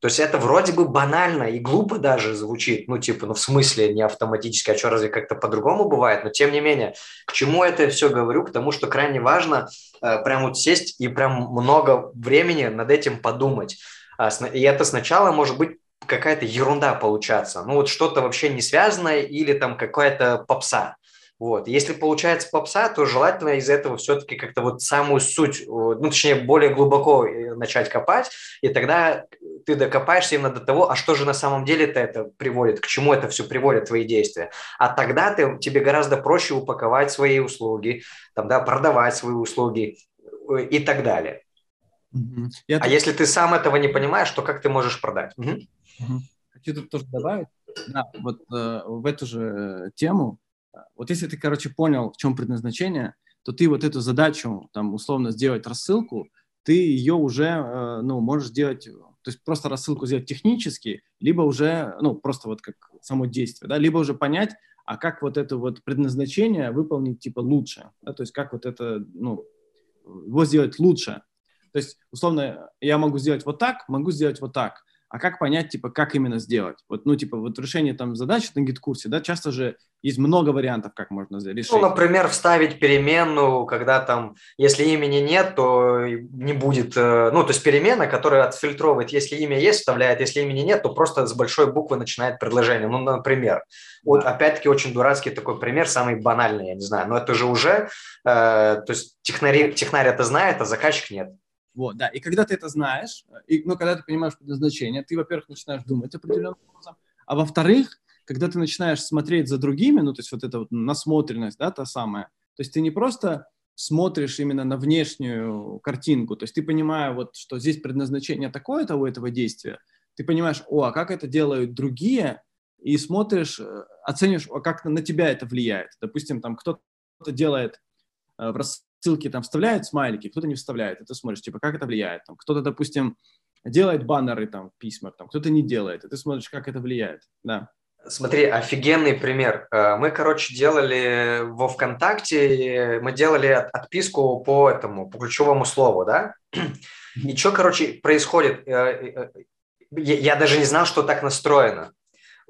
[SPEAKER 2] То есть это вроде бы банально и глупо даже звучит, ну типа, ну в смысле не автоматически, а что разве как-то по-другому бывает, но тем не менее, к чему это все говорю, к тому, что крайне важно э, прям вот сесть и прям много времени над этим подумать. А, и это сначала может быть какая-то ерунда получаться, ну вот что-то вообще не связанное или там какая-то попса. Вот. Если получается попса, то желательно из этого все-таки как-то вот самую суть, ну, точнее, более глубоко э, начать копать, и тогда ты докопаешься именно до того, а что же на самом деле-то это приводит, к чему это все приводит, твои действия. А тогда ты, тебе гораздо проще упаковать свои услуги, там, да, продавать свои услуги э, и так далее. Угу. Я а тут... если ты сам этого не понимаешь, то как ты можешь продать? Угу.
[SPEAKER 3] Угу. Хочу тут тоже добавить, да, вот э, в эту же э, тему вот если ты, короче, понял, в чем предназначение, то ты вот эту задачу, там, условно, сделать рассылку, ты ее уже, э, ну, можешь сделать, то есть просто рассылку сделать технически, либо уже, ну, просто вот как само действие, да, либо уже понять, а как вот это вот предназначение выполнить, типа, лучше, да, то есть как вот это, ну, его сделать лучше. То есть, условно, я могу сделать вот так, могу сделать вот так а как понять, типа, как именно сделать? Вот, ну, типа, вот решение там задач на гид-курсе, да, часто же есть много вариантов, как можно решить.
[SPEAKER 2] Ну, например, вставить переменную, когда там, если имени нет, то не будет, э, ну, то есть перемена, которая отфильтровывает, если имя есть, вставляет, если имени нет, то просто с большой буквы начинает предложение. Ну, например, вот опять-таки очень дурацкий такой пример, самый банальный, я не знаю, но это же уже, э, то есть технари, технарь это знает, а заказчик нет.
[SPEAKER 3] Вот, да. И когда ты это знаешь, и, ну, когда ты понимаешь предназначение, ты, во-первых, начинаешь думать определенным образом, а во-вторых, когда ты начинаешь смотреть за другими, ну, то есть вот эта вот насмотренность, да, та самая, то есть ты не просто смотришь именно на внешнюю картинку, то есть ты понимаешь, вот, что здесь предназначение такое-то у этого действия, ты понимаешь, о, а как это делают другие, и смотришь, э, оценишь, как на тебя это влияет. Допустим, там кто-то делает э, в ссылки там вставляют смайлики, кто-то не вставляет, и ты смотришь, типа, как это влияет. Там, кто-то, допустим, делает баннеры там, письма, там, кто-то не делает, и ты смотришь, как это влияет, да.
[SPEAKER 2] Смотри, офигенный пример. Э, мы, короче, делали во ВКонтакте, мы делали отписку по этому, по ключевому слову, да? И что, короче, происходит? Э, э, я даже не знал, что так настроено.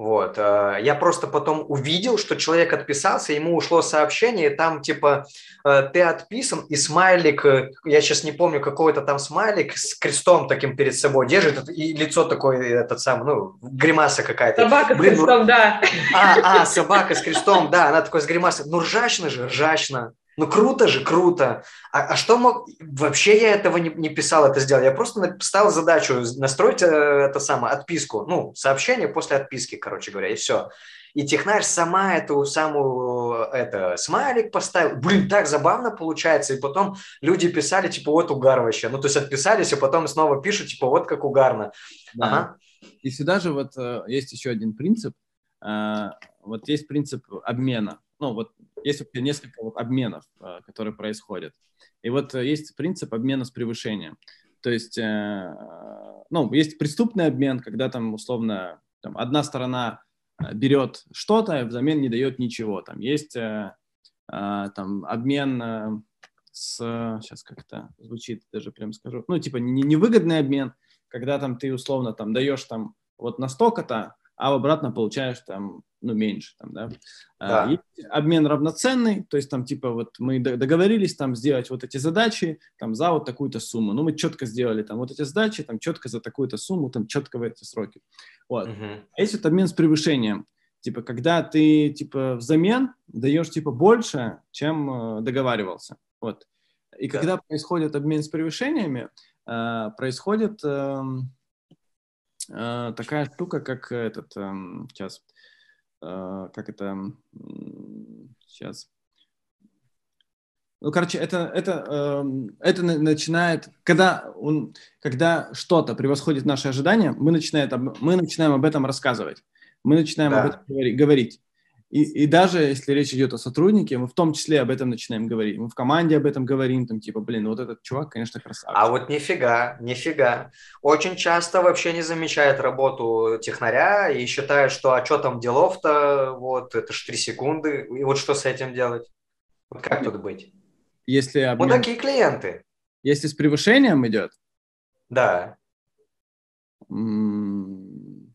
[SPEAKER 2] Вот. Э, я просто потом увидел, что человек отписался, ему ушло сообщение, и там типа э, ты отписан, и смайлик, э, я сейчас не помню, какой-то там смайлик с крестом таким перед собой держит, и лицо такое, этот самый, ну, гримаса какая-то.
[SPEAKER 1] Собака Блин, с ну крестом, да.
[SPEAKER 2] А, а, собака с крестом, да, она такой с гримасой. Ну, ржачно же, ржачно. Ну круто же, круто. А, а что мог... Вообще я этого не, не писал, это сделал. Я просто написал задачу настроить э, это самое, отписку. Ну, сообщение после отписки, короче говоря, и все. И технарь сама эту самую, это, смайлик поставил. Блин, так забавно получается. И потом люди писали, типа, вот угар вообще. Ну, то есть отписались, и потом снова пишут, типа, вот как угарно.
[SPEAKER 3] Да. Ага. И сюда же вот э, есть еще один принцип. Э, вот есть принцип обмена. Ну, вот есть несколько вот обменов, э, которые происходят. И вот э, есть принцип обмена с превышением. То есть, э, ну, есть преступный обмен, когда там условно там, одна сторона берет что-то, и взамен не дает ничего. Там есть там обмен с, сейчас как-то звучит, даже прям скажу, ну, типа невыгодный обмен, когда там ты условно там даешь там вот настолько-то, а обратно получаешь там, ну, меньше, там, да. А, да. Есть обмен равноценный, то есть там, типа, вот мы договорились там сделать вот эти задачи, там, за вот такую-то сумму, ну, мы четко сделали там вот эти задачи, там, четко за такую-то сумму, там, четко в эти сроки. Вот. Угу. А есть вот обмен с превышением, типа, когда ты, типа, взамен даешь, типа, больше, чем э, договаривался, вот. И да. когда происходит обмен с превышениями, э, происходит... Э, э, такая штука, как этот, э, сейчас, э, как это, сейчас, ну, короче, это, это, э, это начинает, когда, он, когда что-то превосходит наши ожидания, мы начинаем, мы начинаем об этом рассказывать, мы начинаем да. об этом говорить. И, и даже если речь идет о сотруднике, мы в том числе об этом начинаем говорить. Мы в команде об этом говорим, там типа, блин, вот этот чувак, конечно, красавчик.
[SPEAKER 2] А вот нифига, нифига. Очень часто вообще не замечает работу технаря и считает, что а что там делов-то, вот, это ж три секунды, и вот что с этим делать? Вот как тут быть?
[SPEAKER 3] Если
[SPEAKER 2] обмен... Вот такие клиенты.
[SPEAKER 3] Если с превышением идет?
[SPEAKER 2] Да.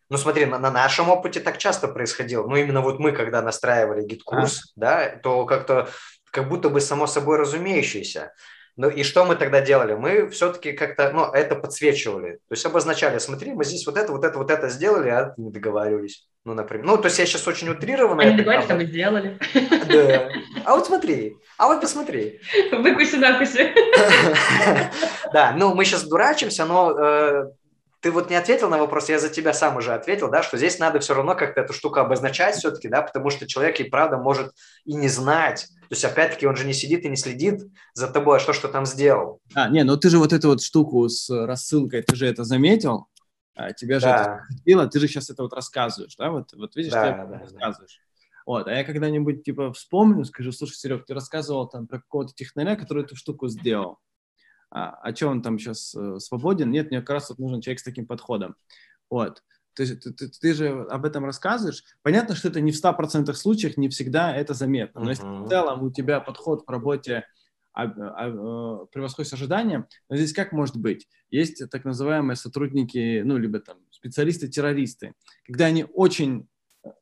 [SPEAKER 2] Ну, смотри, на, на нашем опыте так часто происходило. Ну, именно вот мы, когда настраивали GetCourse, а. да, то как-то как будто бы само собой разумеющееся. Ну и что мы тогда делали? Мы все-таки как-то, ну, это подсвечивали. То есть обозначали, смотри, мы здесь вот это, вот это, вот это сделали, а не договаривались. Ну, например. Ну, то есть я сейчас очень утрированно...
[SPEAKER 1] Они договорились, что мы сделали.
[SPEAKER 2] Да. А вот смотри, а вот посмотри.
[SPEAKER 1] Выкуси, накуси.
[SPEAKER 2] Да, ну мы сейчас дурачимся, но э, ты вот не ответил на вопрос, я за тебя сам уже ответил, да, что здесь надо все равно как-то эту штуку обозначать все-таки, да, потому что человек и правда может и не знать. То есть, опять-таки, он же не сидит и не следит за тобой, а что, что там сделал.
[SPEAKER 3] А, не, ну ты же вот эту вот штуку с рассылкой, ты же это заметил, а, тебя же да. это сделало, ты же сейчас это вот рассказываешь, да, вот, вот видишь, да, ты да, рассказываешь. Да. Вот, а я когда-нибудь, типа, вспомню, скажу, слушай, Серег, ты рассказывал там про какого-то технаря, который эту штуку сделал а, а что он там сейчас э, свободен? Нет, мне как раз вот нужен человек с таким подходом. Вот. Ты, ты, ты, ты же об этом рассказываешь. Понятно, что это не в 100% случаях, не всегда это заметно. Но uh-huh. если в целом у тебя подход в работе а, а, а, превосходит ожидания, но здесь как может быть? Есть так называемые сотрудники, ну, либо там специалисты-террористы, когда они очень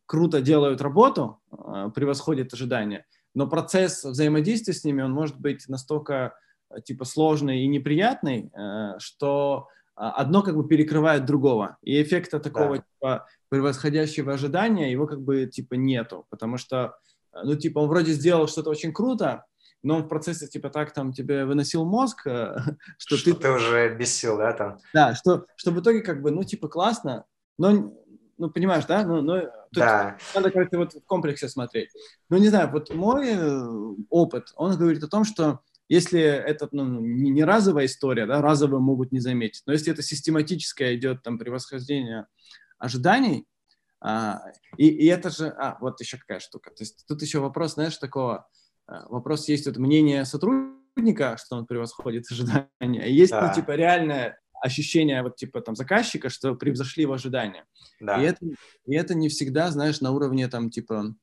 [SPEAKER 3] круто делают работу, а, превосходят ожидания, но процесс взаимодействия с ними, он может быть настолько Э, типа сложный и неприятный, э, что а, одно как бы перекрывает другого. И эффекта такого да. типа превосходящего ожидания его как бы типа нету, потому что э, ну типа он вроде сделал что-то очень круто, но он в процессе типа так там тебе выносил мозг,
[SPEAKER 2] что, что ты... ты уже без сил, да, там?
[SPEAKER 3] Да, что, что в итоге как бы, ну типа классно, но ну, понимаешь, да? Ну, ну, да. надо как-то вот в комплексе смотреть. Ну, не знаю, вот мой опыт, он говорит о том, что если это ну, не разовая история, да, разовые могут не заметить, но если это систематическое идет там превосхождение ожиданий, а, и, и это же, а, вот еще какая штука, то есть тут еще вопрос, знаешь, такого, а, вопрос есть вот мнение сотрудника, что он превосходит ожидания, есть, ну, да. ну, типа, реальное ощущение вот типа там заказчика, что превзошли его ожидания. Да. И, это, и это не всегда, знаешь, на уровне там типа...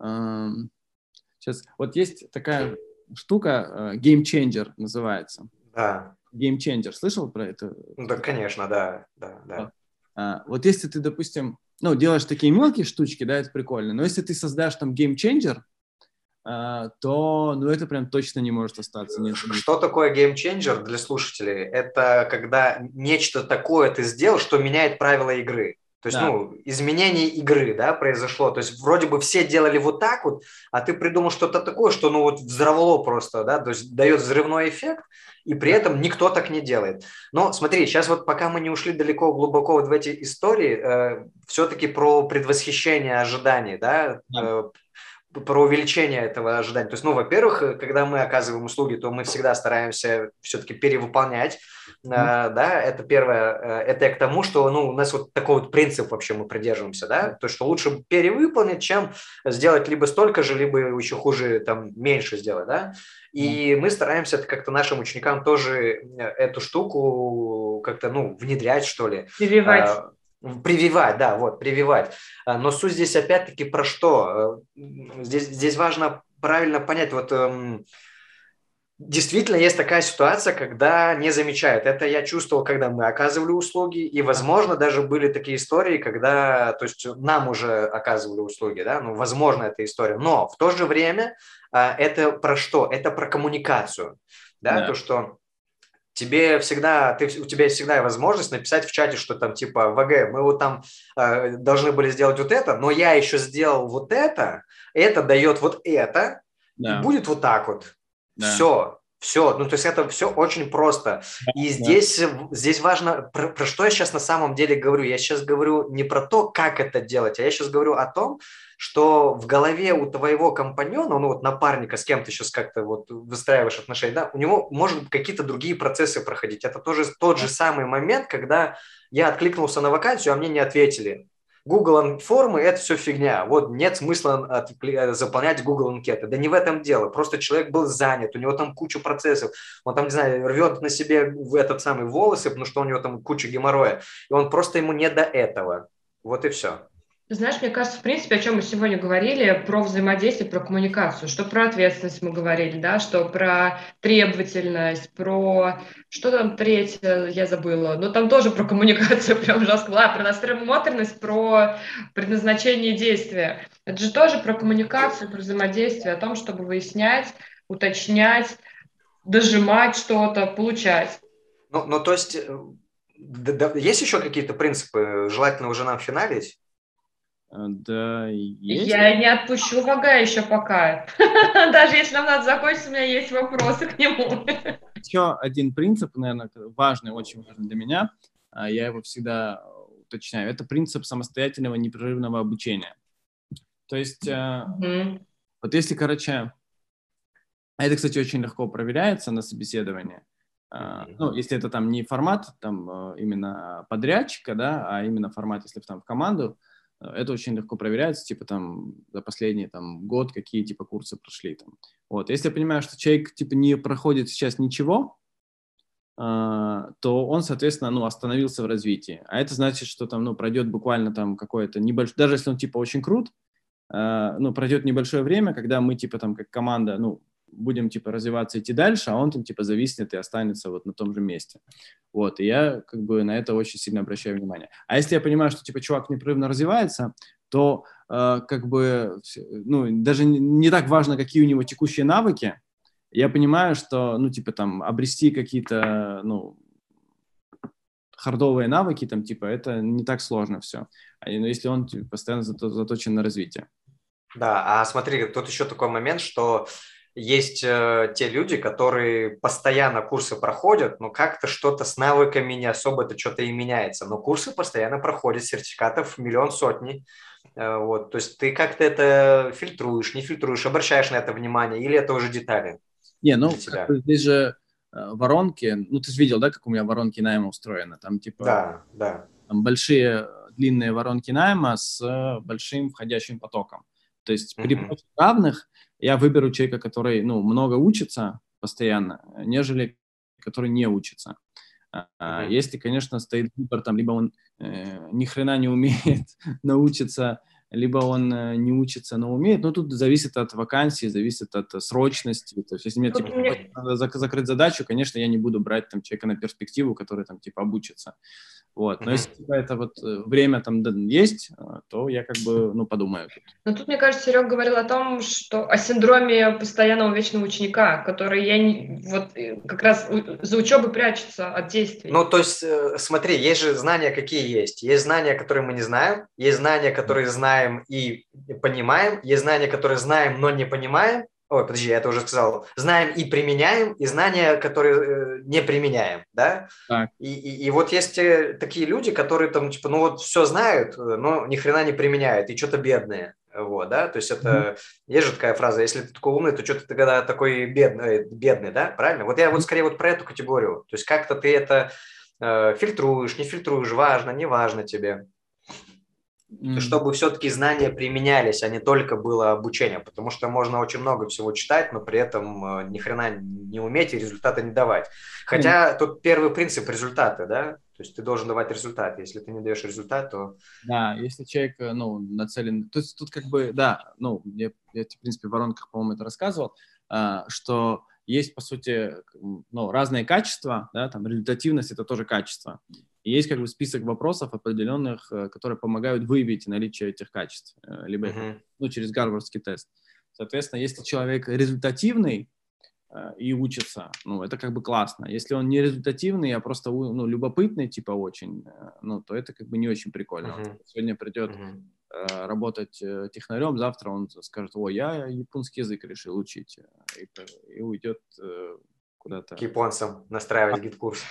[SPEAKER 3] Эм, сейчас, вот есть такая штука, э, Game Changer называется.
[SPEAKER 2] Да.
[SPEAKER 3] Game Changer, слышал про это?
[SPEAKER 2] Ну, да, конечно, да, да, да.
[SPEAKER 3] А, вот если ты, допустим, ну, делаешь такие мелкие штучки, да, это прикольно, но если ты создашь там Game Changer, а, то, ну, это прям точно не может остаться. Нет,
[SPEAKER 2] что такое Game Changer для слушателей? Это когда нечто такое ты сделал, что меняет правила игры. То есть, да. ну, изменение игры, да, произошло. То есть, вроде бы все делали вот так вот, а ты придумал что-то такое, что, ну, вот взорвало просто, да, то есть дает взрывной эффект, и при этом никто так не делает. Но смотри, сейчас вот пока мы не ушли далеко, глубоко вот в эти истории, э, все-таки про предвосхищение ожиданий, да, да. Э, про увеличение этого ожидания. То есть, ну, во-первых, когда мы оказываем услуги, то мы всегда стараемся все-таки перевыполнять, mm-hmm. э, да, это первое. Э, это к тому, что, ну, у нас вот такой вот принцип вообще мы придерживаемся, да, то, что лучше перевыполнить, чем сделать либо столько же, либо еще хуже, там, меньше сделать, да. И mm-hmm. мы стараемся как-то нашим ученикам тоже э, эту штуку как-то, ну, внедрять, что ли.
[SPEAKER 1] Перевивать. А,
[SPEAKER 2] Прививать, да, вот, прививать. А, но суть здесь опять-таки про что? Э, здесь, здесь важно правильно понять, вот эм, действительно есть такая ситуация, когда не замечают. Это я чувствовал, когда мы оказывали услуги, и, возможно, даже были такие истории, когда, то есть нам уже оказывали услуги, да, ну, возможно, эта история. Но в то же время а, это про что? Это про коммуникацию, да, да. то, что тебе всегда, ты, у тебя есть всегда возможность написать в чате, что там типа ВГ, мы вот там э, должны были сделать вот это, но я еще сделал вот это, это дает вот это, да. и будет вот так вот. Да. Все, все, ну то есть это все очень просто. И здесь, здесь важно, про, про что я сейчас на самом деле говорю. Я сейчас говорю не про то, как это делать, а я сейчас говорю о том, что в голове у твоего компаньона, ну вот напарника, с кем ты сейчас как-то вот выстраиваешь отношения, да, у него может какие-то другие процессы проходить. Это тоже тот же самый момент, когда я откликнулся на вакансию, а мне не ответили. Google формы – это все фигня. Вот нет смысла заполнять Google анкеты. Да не в этом дело. Просто человек был занят, у него там куча процессов. Он там, не знаю, рвет на себе в этот самый волосы, потому что у него там куча геморроя. И он просто ему не до этого. Вот и все.
[SPEAKER 1] Знаешь, мне кажется, в принципе, о чем мы сегодня говорили, про взаимодействие, про коммуникацию, что про ответственность мы говорили, да, что про требовательность, про... Что там третье, я забыла, но там тоже про коммуникацию прям жестко, а, про насмотренность, про предназначение действия. Это же тоже про коммуникацию, про взаимодействие, о том, чтобы выяснять, уточнять, дожимать что-то, получать.
[SPEAKER 2] Ну, ну то есть, э, да, да, есть еще какие-то принципы, желательно уже нам финалить?
[SPEAKER 3] А, да, есть.
[SPEAKER 1] Я не отпущу врага еще пока. Даже если нам надо закончить, у меня есть вопросы к нему.
[SPEAKER 3] Еще один принцип, наверное, важный, очень важный для меня. А, я его всегда уточняю. Это принцип самостоятельного непрерывного обучения. То есть, mm-hmm. вот если, короче, а это, кстати, очень легко проверяется на собеседовании. Uh, ну, если это там не формат там именно подрядчика, да, а именно формат, если там в команду, это очень легко проверяется, типа там за последний там год какие типа курсы прошли там. Вот, если я понимаю, что человек типа не проходит сейчас ничего, Uh, то он, соответственно, ну, остановился в развитии. А это значит, что там, ну, пройдет буквально там какое-то небольшое, даже если он, типа, очень крут, uh, ну, пройдет небольшое время, когда мы, типа, там, как команда, ну, будем, типа, развиваться, идти дальше, а он там, типа, зависнет и останется вот на том же месте. Вот, и я, как бы, на это очень сильно обращаю внимание. А если я понимаю, что, типа, чувак непрерывно развивается, то, э, как бы, ну, даже не так важно, какие у него текущие навыки, я понимаю, что, ну, типа, там, обрести какие-то, ну, хардовые навыки, там, типа, это не так сложно все. А, но если он типа, постоянно заточен на развитие.
[SPEAKER 2] Да, а смотри, тут еще такой момент, что есть э, те люди, которые постоянно курсы проходят, но как-то что-то с навыками не особо-то что-то и меняется. Но курсы постоянно проходят, сертификатов миллион сотни. Э, вот, то есть ты как-то это фильтруешь, не фильтруешь, обращаешь на это внимание, или это уже детали?
[SPEAKER 3] Не, ну здесь же э, воронки, ну ты же видел, да, как у меня воронки найма устроены, там типа
[SPEAKER 2] да, да.
[SPEAKER 3] Там большие длинные воронки найма с большим входящим потоком. То есть при равных я выберу человека, который, ну, много учится постоянно, нежели который не учится. Mm-hmm. Если, конечно, стоит выбор, там, либо он э, ни хрена не умеет научиться либо он э, не учится, но умеет. Но тут зависит от вакансии, зависит от э, срочности. То есть, если мне, типа, надо закрыть задачу, конечно, я не буду брать там человека на перспективу, который там типа обучится. Вот. Но mm-hmm. если типа, это вот э, время там есть, то я как бы, ну, подумаю.
[SPEAKER 1] Но тут, мне кажется, Серег говорил о том, что о синдроме постоянного вечного ученика, который я не, вот как раз за учебой прячется от действий.
[SPEAKER 2] Ну, то есть, смотри, есть же знания, какие есть. Есть знания, которые мы не знаем, есть знания, которые знаем знаем и понимаем, есть знания, которые знаем, но не понимаем. Ой, подожди, я это уже сказал. Знаем и применяем, и знания, которые э, не применяем, да? Так. И, и, и вот есть такие люди, которые там, типа, ну вот все знают, но ни хрена не применяют, и что-то бедные. Вот, да, то есть это, mm-hmm. есть же такая фраза, если ты такой умный, то что ты тогда такой бедный, бедный, да, правильно? Вот я вот скорее вот про эту категорию, то есть как-то ты это э, фильтруешь, не фильтруешь, важно, не важно тебе mm-hmm. чтобы все-таки знания применялись, а не только было обучение, потому что можно очень много всего читать, но при этом э, ни хрена не уметь и результата не давать. Хотя mm-hmm. тут первый принцип результаты, да, то есть ты должен давать результат. Если ты не даешь результат, то...
[SPEAKER 3] Да, если человек, э, ну, нацелен... То есть тут как бы, да, ну, я, я в принципе, в воронках, по-моему, это рассказывал, а, что есть, по сути, ну, разные качества, да, там результативность – это тоже качество. И есть как бы список вопросов определенных, э, которые помогают выявить наличие этих качеств, э, либо uh-huh. ну, через гарвардский тест. Соответственно, если человек результативный э, и учится, ну, это как бы классно. Если он не результативный, а просто ну, любопытный, типа очень, ну, то это как бы не очень прикольно. Uh-huh. Сегодня придет uh-huh. работать технарем, завтра он скажет, о, я японский язык решил учить, и, и уйдет куда-то.
[SPEAKER 2] К японцам настраивать GetCourse.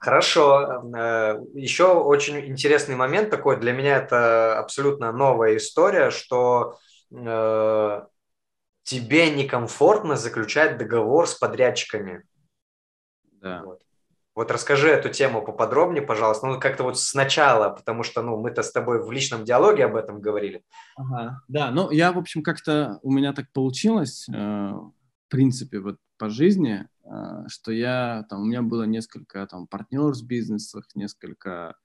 [SPEAKER 2] Хорошо. Э, Еще очень интересный момент такой, для меня это абсолютно новая история, что э, тебе некомфортно заключать договор с подрядчиками.
[SPEAKER 3] Да. Вот.
[SPEAKER 2] Вот расскажи эту тему поподробнее, пожалуйста. Ну, как-то вот сначала, потому что, ну, мы-то с тобой в личном диалоге об этом говорили.
[SPEAKER 3] Ага, да, ну, я, в общем, как-то, у меня так получилось, э, в принципе, вот по жизни, а, что я, там, у меня было несколько, там, партнеров в бизнесах, несколько,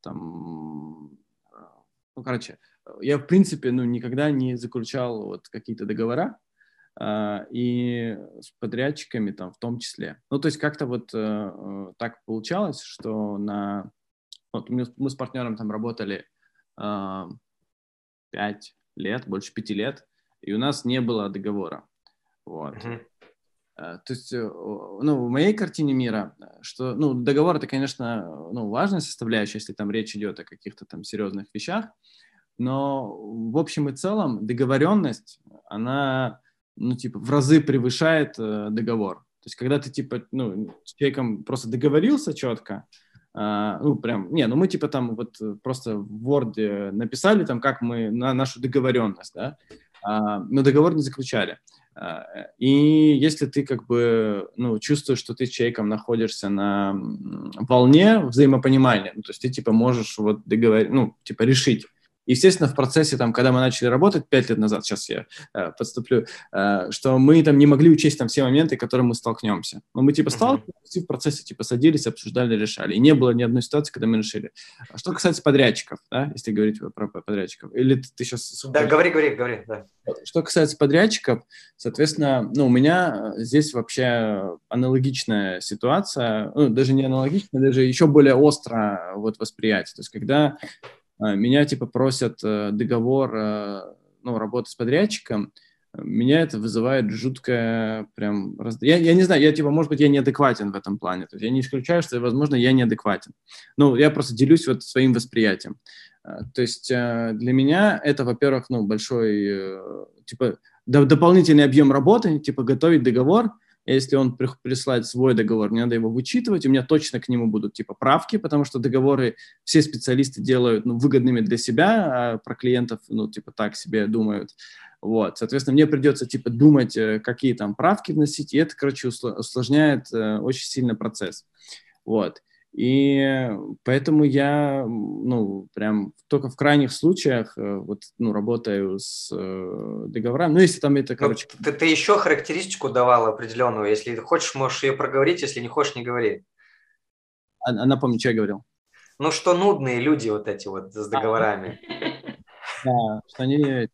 [SPEAKER 3] там, а, ну, короче, я, в принципе, ну, никогда не заключал вот какие-то договора, Uh, и с подрядчиками там в том числе. Ну, то есть как-то вот uh, так получалось, что на... Вот мы, с партнером там работали 5 лет, больше пяти лет, и у нас не было договора. Вот. Uh-huh. Э, то есть, э, ну, в моей картине мира, что, ну, договор это, конечно, ну, важная составляющая, если там речь идет о каких-то там серьезных вещах, но в общем и целом договоренность, она, ну, типа, в разы превышает э, договор. То есть, когда ты, типа, ну, с человеком просто договорился четко, Uh, ну, прям, не, ну мы типа там вот просто в Word написали там, как мы, на нашу договоренность, да, uh, но договор не заключали. А, и если ты как бы ну, чувствуешь, что ты с человеком находишься на волне взаимопонимания, ну, то есть ты типа можешь вот договорить, ну, типа решить, Естественно, в процессе, там, когда мы начали работать пять лет назад, сейчас я э, подступлю, э, что мы там не могли учесть там все моменты, которые мы столкнемся. Но мы типа сталкивались и в процессе типа садились, обсуждали, решали. И не было ни одной ситуации, когда мы решили. А что касается подрядчиков, да, если говорить про подрядчиков, или ты, ты сейчас...
[SPEAKER 2] Да, говори, говори, говори, да.
[SPEAKER 3] Что касается подрядчиков, соответственно, ну, у меня здесь вообще аналогичная ситуация, ну, даже не аналогичная, даже еще более остро вот восприятие. То есть, когда меня типа просят э, договор, э, ну, работать с подрядчиком, меня это вызывает жуткое прям... Я, я не знаю, я типа, может быть, я неадекватен в этом плане. То есть я не исключаю, что, возможно, я неадекватен. Ну, я просто делюсь вот своим восприятием. То есть э, для меня это, во-первых, ну, большой, типа, дополнительный объем работы, типа, готовить договор – если он присылает свой договор, мне надо его вычитывать, у меня точно к нему будут типа правки, потому что договоры все специалисты делают ну, выгодными для себя, а про клиентов, ну, типа так себе думают. Вот, соответственно, мне придется типа думать, э, какие там правки вносить, и это, короче, усложняет э, очень сильно процесс. Вот. И поэтому я, ну, прям только в крайних случаях, э, вот, ну, работаю с э, договорами. Ну, если там это, ну, короче...
[SPEAKER 2] Ну, ты, ты еще характеристику давал определенную. Если хочешь, можешь ее проговорить, если не хочешь, не говори.
[SPEAKER 3] А, а напомни, что я говорил?
[SPEAKER 2] Ну, что нудные люди вот эти вот с договорами.
[SPEAKER 3] Да, что они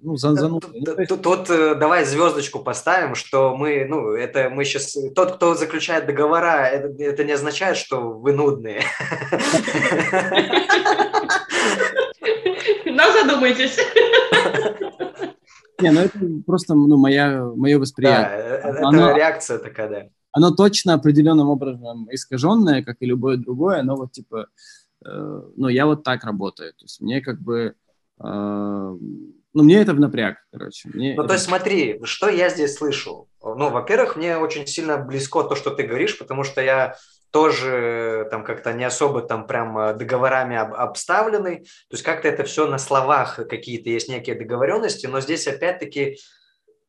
[SPEAKER 3] ну, занудные.
[SPEAKER 2] Тут, тут, тут э, давай звездочку поставим, что мы, ну, это мы сейчас, тот, кто заключает договора, это, это не означает, что вы нудные.
[SPEAKER 1] Но задумайтесь.
[SPEAKER 3] Не, ну это просто ну, моя, мое восприятие. Да,
[SPEAKER 2] э, это оно, реакция такая, да.
[SPEAKER 3] Оно точно определенным образом искаженное, как и любое другое, но вот типа, э, ну я вот так работаю. То есть мне как бы ну, мне это в напряг, короче. Мне
[SPEAKER 2] ну,
[SPEAKER 3] это...
[SPEAKER 2] то есть смотри, что я здесь слышу? Ну, во-первых, мне очень сильно близко то, что ты говоришь, потому что я тоже там как-то не особо там прям э, договорами об, обставленный. То есть как-то это все на словах какие-то есть некие договоренности, но здесь опять-таки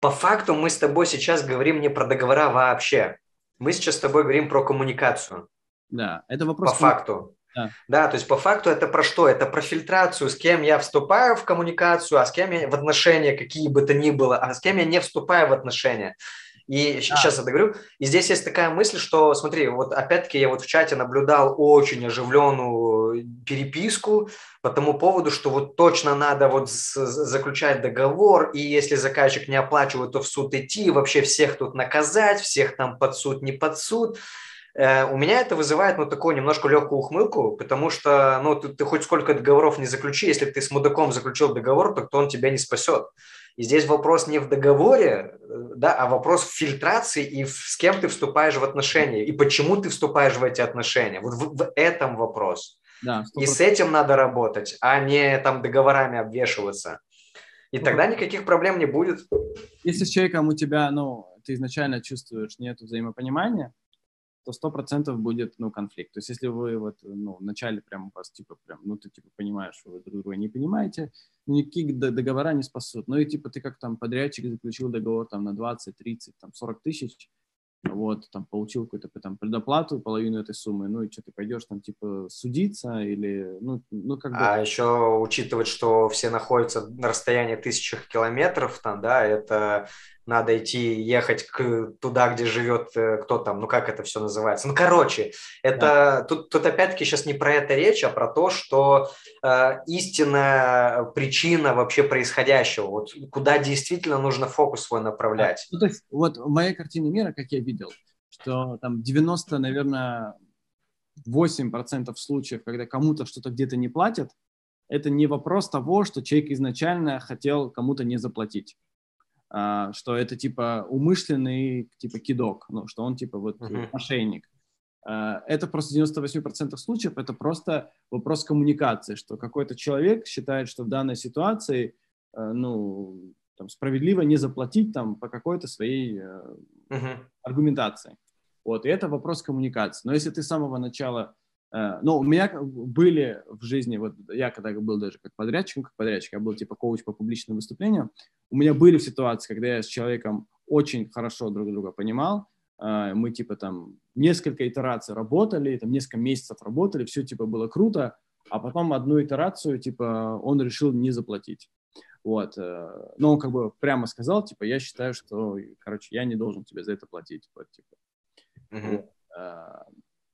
[SPEAKER 2] по факту мы с тобой сейчас говорим не про договора вообще. Мы сейчас с тобой говорим про коммуникацию.
[SPEAKER 3] Да, это вопрос...
[SPEAKER 2] По факту. Да. да, то есть по факту это про что? Это про фильтрацию, с кем я вступаю в коммуникацию, а с кем я в отношения какие бы то ни было, а с кем я не вступаю в отношения. И да. сейчас я договорю. И здесь есть такая мысль, что, смотри, вот опять-таки я вот в чате наблюдал очень оживленную переписку по тому поводу, что вот точно надо вот заключать договор, и если заказчик не оплачивает, то в суд идти, вообще всех тут наказать, всех там под суд, не под суд. Э, у меня это вызывает, ну, такую немножко легкую ухмылку, потому что, ну, ты, ты хоть сколько договоров не заключи, если ты с мудаком заключил договор, то кто он тебя не спасет. И здесь вопрос не в договоре, э, да, а вопрос в фильтрации и в, с кем ты вступаешь в отношения, и почему ты вступаешь в эти отношения. Вот в, в этом вопрос. Да, и с этим надо работать, а не там договорами обвешиваться. И тогда никаких проблем не будет.
[SPEAKER 3] Если с человеком у тебя, ну, ты изначально чувствуешь нет взаимопонимания, то сто процентов будет, ну, конфликт. То есть, если вы вот, ну, вначале прям у вас, типа, прям, ну, ты, типа, понимаешь, что вы друг друга не понимаете, никакие договора не спасут. Ну, и, типа, ты как там подрядчик заключил договор там на 20, 30, там, 40 тысяч, вот, там, получил какую-то там предоплату, половину этой суммы, ну, и что, ты пойдешь там, типа, судиться или, ну, ну как бы...
[SPEAKER 2] А еще учитывать, что все находятся на расстоянии тысячах километров, там, да, это надо идти ехать к, туда, где живет э, кто там, ну как это все называется. Ну, короче, это да. тут, тут опять-таки сейчас не про это речь, а про то, что э, истинная причина вообще происходящего, вот куда действительно нужно фокус свой направлять.
[SPEAKER 3] Ну, то есть вот в моей картине мира, как я видел, что там 90, наверное, 8% случаев, когда кому-то что-то где-то не платят, это не вопрос того, что человек изначально хотел кому-то не заплатить. А, что это типа умышленный типа кидок, ну, что он типа вот uh-huh. мошенник. А, это просто 98% случаев, это просто вопрос коммуникации, что какой-то человек считает, что в данной ситуации э, ну, там, справедливо не заплатить там по какой-то своей uh-huh. аргументации. Вот, и это вопрос коммуникации. Но если ты с самого начала Э, ну, у меня были в жизни, вот я когда был даже как подрядчик, как подрядчик, я был типа коуч по публичным выступлениям, у меня были ситуации, когда я с человеком очень хорошо друг друга понимал, э, мы типа там несколько итераций работали, там несколько месяцев работали, все типа было круто, а потом одну итерацию типа он решил не заплатить. Вот. Э, но он как бы прямо сказал, типа, я считаю, что, короче, я не должен тебе за это платить. Вот, типа. Mm-hmm.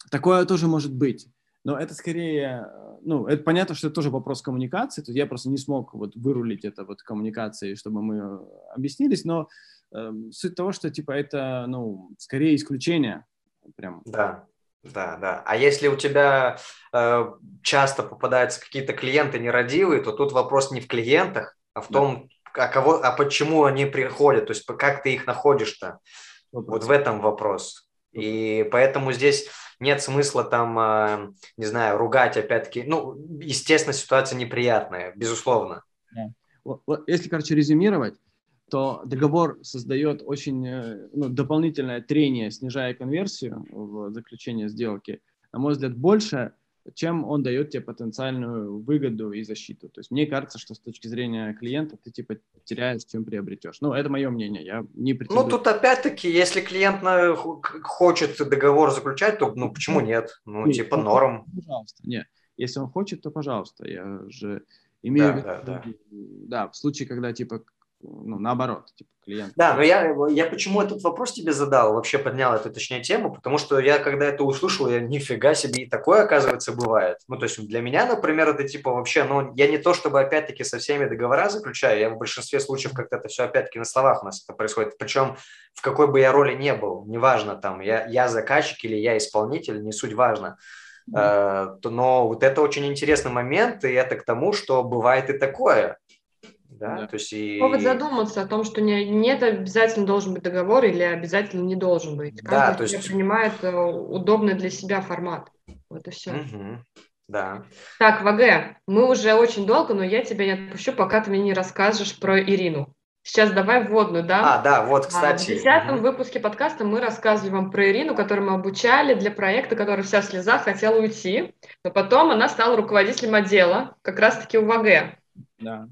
[SPEAKER 3] Такое тоже может быть. Но это скорее, ну, это понятно, что это тоже вопрос коммуникации. То есть я просто не смог вот вырулить это вот коммуникацией, чтобы мы объяснились. Но э, суть того, что типа это, ну, скорее исключение. Прям.
[SPEAKER 2] Да. Да, да. А если у тебя э, часто попадаются какие-то клиенты нерадивые, то тут вопрос не в клиентах, а в том, да. а кого, а почему они приходят, то есть как ты их находишь-то. Вот в этом вопрос. И поэтому здесь нет смысла там, а, не знаю, ругать опять-таки. Ну, естественно, ситуация неприятная, безусловно.
[SPEAKER 3] Если, короче, резюмировать, то договор создает очень э, ну, дополнительное трение, снижая конверсию в заключение сделки. На мой взгляд, больше чем он дает тебе потенциальную выгоду и защиту. То есть мне кажется, что с точки зрения клиента ты типа теряешь, чем приобретешь. Ну, это мое мнение, я не
[SPEAKER 2] претендую. Ну, тут опять-таки, если клиент хочет договор заключать, то ну почему нет? Ну, нет, типа норм.
[SPEAKER 3] Пожалуйста, нет. Если он хочет, то пожалуйста. Я же имею да, в виду, да, да. да, в случае, когда типа ну, наоборот, типа клиент.
[SPEAKER 2] Да, но я, я почему этот вопрос тебе задал, вообще поднял эту, точнее, тему, потому что я, когда это услышал, я нифига себе, и такое, оказывается, бывает. Ну, то есть для меня, например, это типа вообще, ну, я не то, чтобы опять-таки со всеми договора заключаю, я в большинстве случаев как-то это все опять-таки на словах у нас это происходит, причем в какой бы я роли не был, неважно там, я, я заказчик или я исполнитель, не суть важно. Mm-hmm. Но вот это очень интересный момент, и это к тому, что бывает и такое
[SPEAKER 1] да? да. То есть и... Повод задуматься о том, что не, нет обязательно должен быть договор или обязательно не должен быть. Каждый да, то есть... принимает э, удобный для себя формат. Вот и все. Угу.
[SPEAKER 2] Да.
[SPEAKER 1] Так, ВГ, мы уже очень долго, но я тебя не отпущу, пока ты мне не расскажешь про Ирину. Сейчас давай вводную, да?
[SPEAKER 2] А, да, вот, кстати.
[SPEAKER 1] В десятом угу. выпуске подкаста мы рассказывали вам про Ирину, которую мы обучали для проекта, который вся в слезах хотела уйти, но потом она стала руководителем отдела, как раз-таки у ВАГ.
[SPEAKER 3] Да.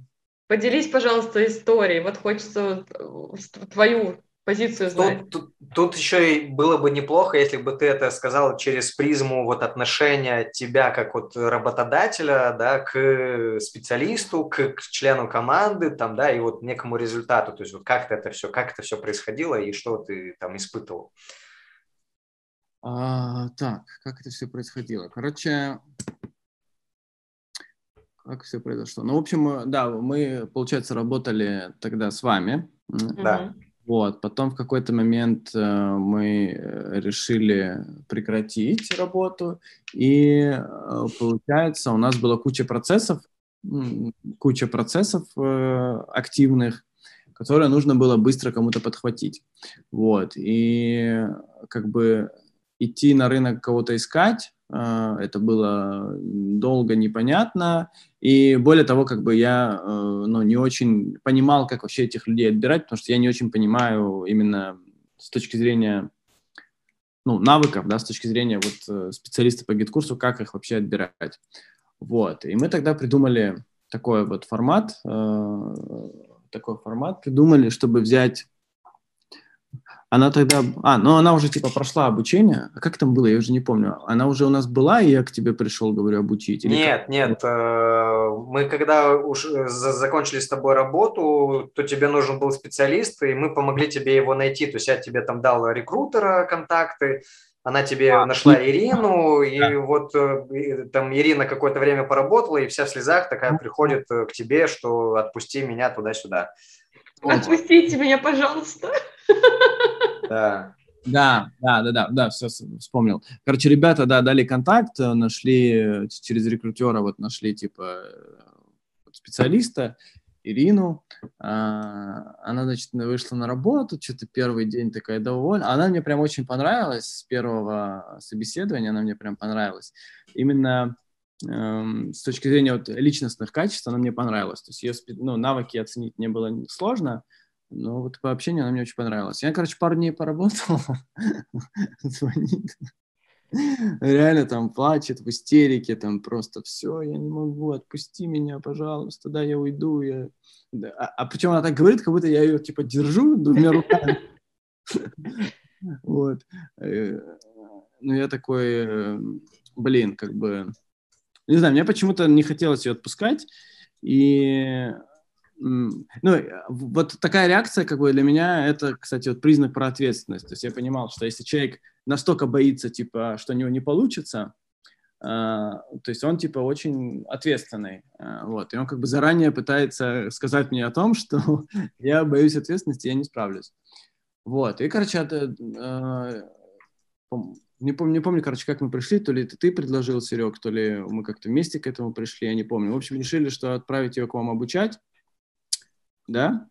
[SPEAKER 1] Поделись, пожалуйста, историей. Вот хочется э, твою позицию знать.
[SPEAKER 2] Тут, тут, тут еще и было бы неплохо, если бы ты это сказал через призму вот отношения тебя как вот работодателя, да, к специалисту, к, к члену команды, там, да, и вот некому результату. То есть вот как это все, как это все происходило и что ты там испытывал.
[SPEAKER 3] А, так, как это все происходило? Короче, как все произошло? Ну, в общем, да, мы, получается, работали тогда с вами.
[SPEAKER 2] Да.
[SPEAKER 3] Вот, потом в какой-то момент э, мы э, решили прекратить работу, и э, получается у нас была куча процессов, куча процессов э, активных, которые нужно было быстро кому-то подхватить. Вот, и как бы идти на рынок кого-то искать, э, это было долго непонятно, и более того, как бы я э, ну, не очень понимал, как вообще этих людей отбирать, потому что я не очень понимаю именно с точки зрения ну, навыков, да, с точки зрения вот э, специалиста по GetCourse у, как их вообще отбирать. Вот. И мы тогда придумали такой вот формат, э, такой формат придумали, чтобы взять она тогда... А, ну она уже типа прошла обучение. А как там было? Я уже не помню. Она уже у нас была, и я к тебе пришел, говорю, обучить?
[SPEAKER 2] Или нет, как? нет. Э, мы когда уж э, закончили с тобой работу, то тебе нужен был специалист, и мы помогли тебе его найти. То есть я тебе там дал рекрутера контакты, она тебе а, нашла Ирину, и да. вот э, там Ирина какое-то время поработала, и вся в слезах такая приходит к тебе, что отпусти меня туда-сюда.
[SPEAKER 1] Отпустите меня, пожалуйста.
[SPEAKER 2] Да.
[SPEAKER 3] Да, да, да, да, да, все вспомнил. Короче, ребята, да, дали контакт, нашли через рекрутера, вот нашли типа специалиста, Ирину. А, она, значит, вышла на работу, что-то первый день такая довольна. Она мне прям очень понравилась с первого собеседования, она мне прям понравилась. Именно эм, с точки зрения вот личностных качеств она мне понравилась. То есть ее ну, навыки оценить мне было сложно, ну, вот по общению она мне очень понравилась. Я, короче, пару дней поработал, звонит. Реально там плачет в истерике, там просто все, я не могу, отпусти меня, пожалуйста, да, я уйду. Я... А, а причем она так говорит, как будто я ее типа держу двумя руками. Вот. Э, ну, я такой, э, блин, как бы, не знаю, мне почему-то не хотелось ее отпускать, и ну, э, вот такая реакция, как бы для меня, это, кстати, вот признак про ответственность. То есть я понимал, что если человек настолько боится, типа, что у него не получится, э, то есть он, типа, очень ответственный, э, вот, и он как бы заранее пытается сказать мне о том, что я боюсь ответственности, я не справлюсь. Вот, и, короче, это, э, не помню, не помню, короче, как мы пришли, то ли это ты предложил, Серег, то ли мы как-то вместе к этому пришли, я не помню. В общем, решили, что отправить ее к вам обучать, да?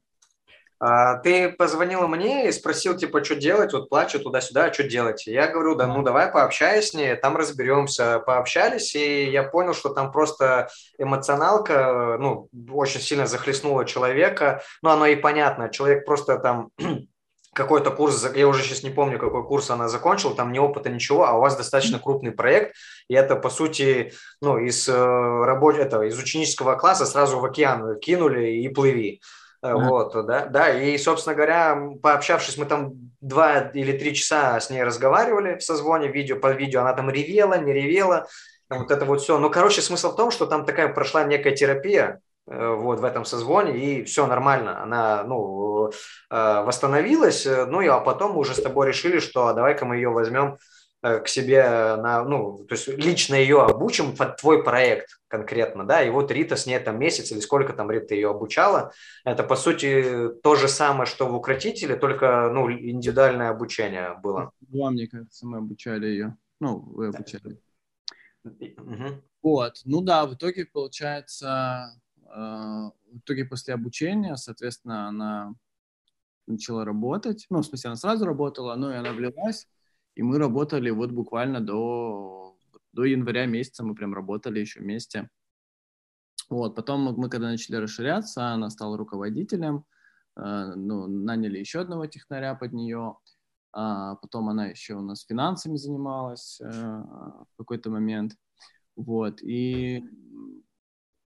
[SPEAKER 2] А, ты позвонила мне и спросил, типа, что делать, вот плачу туда-сюда, а что делать? Я говорю, да, ну давай пообщайся с ней, там разберемся. Пообщались, и я понял, что там просто эмоционалка, ну, очень сильно захлестнула человека. Ну, оно и понятно, человек просто там какой-то курс, я уже сейчас не помню, какой курс она закончила, там ни опыта, ничего, а у вас достаточно крупный проект, и это, по сути, ну, из, э, работ... этого, из ученического класса сразу в океан кинули и плыви. Э, вот, да, да, и, собственно говоря, пообщавшись, мы там два или три часа с ней разговаривали в созвоне, видео по видео, она там ревела, не ревела, вот это вот все. Ну, короче, смысл в том, что там такая прошла некая терапия, э, вот в этом созвоне, и все нормально, она, ну, э, восстановилась, ну, и а потом мы уже с тобой решили, что а давай-ка мы ее возьмем к себе на, ну, то есть лично ее обучим под твой проект конкретно, да, и вот Рита с ней там месяц или сколько там Рита ее обучала, это по сути то же самое, что в укротителе, только, ну, индивидуальное обучение было.
[SPEAKER 3] Два, мне кажется, мы обучали ее, ну, вы обучали. Угу. Вот, ну да, в итоге получается, э, в итоге после обучения, соответственно, она начала работать, ну, в смысле, она сразу работала, но и она влилась, и мы работали вот буквально до, до января месяца, мы прям работали еще вместе. Вот, потом мы, мы когда начали расширяться, она стала руководителем, ну, наняли еще одного технаря под нее, а потом она еще у нас финансами занималась в какой-то момент, вот, и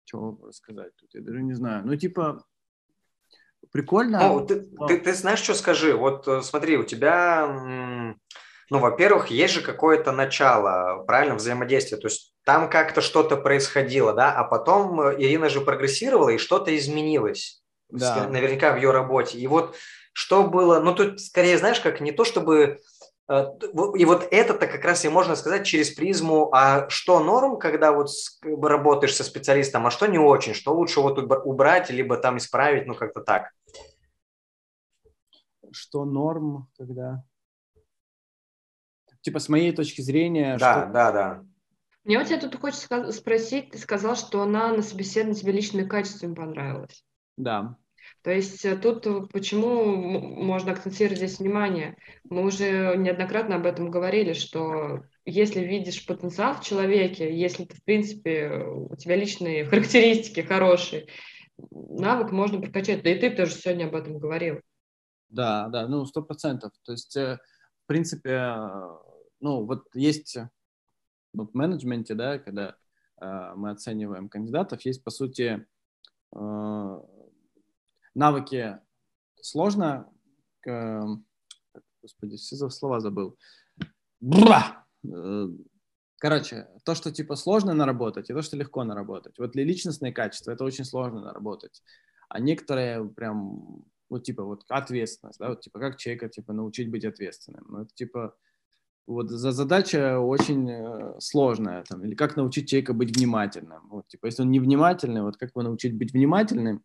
[SPEAKER 3] что рассказать тут, я даже не знаю, ну, типа, прикольно.
[SPEAKER 2] Ну, ты, ты, ты знаешь, что скажи? Вот смотри, у тебя ну, во-первых, есть же какое-то начало, правильно, взаимодействия, то есть там как-то что-то происходило, да, а потом э, Ирина же прогрессировала, и что-то изменилось, да. наверняка в ее работе. И вот что было, ну, тут скорее, знаешь, как не то, чтобы... Э, и вот это-то как раз и можно сказать через призму, а что норм, когда вот работаешь со специалистом, а что не очень, что лучше вот убрать, либо там исправить, ну, как-то так.
[SPEAKER 3] Что норм, когда типа, с моей точки зрения...
[SPEAKER 2] Да, что... да, да.
[SPEAKER 1] Мне у тебя тут хочется спросить, ты сказал, что она на собеседовании тебе личными качествами понравилась.
[SPEAKER 3] Да.
[SPEAKER 1] То есть э, тут э, почему можно акцентировать здесь внимание? Мы уже неоднократно об этом говорили, что если видишь потенциал в человеке, если ты, в принципе, у тебя личные характеристики хорошие, навык можно прокачать. Да и ты тоже сегодня об этом говорил.
[SPEAKER 3] Да, да, ну, сто процентов. То есть, э, в принципе, ну, вот есть в менеджменте, да, когда э, мы оцениваем кандидатов, есть, по сути, э, навыки сложно, э, господи, все слова забыл. Бра! Э, короче, то, что типа сложно наработать, и то, что легко наработать. Вот личностные качества это очень сложно наработать. А некоторые прям, вот типа вот ответственность, да, вот типа как человека типа научить быть ответственным. Ну, это типа вот за задача очень э, сложная, там, или как научить человека быть внимательным. Вот, типа, если он невнимательный, вот как его научить быть внимательным,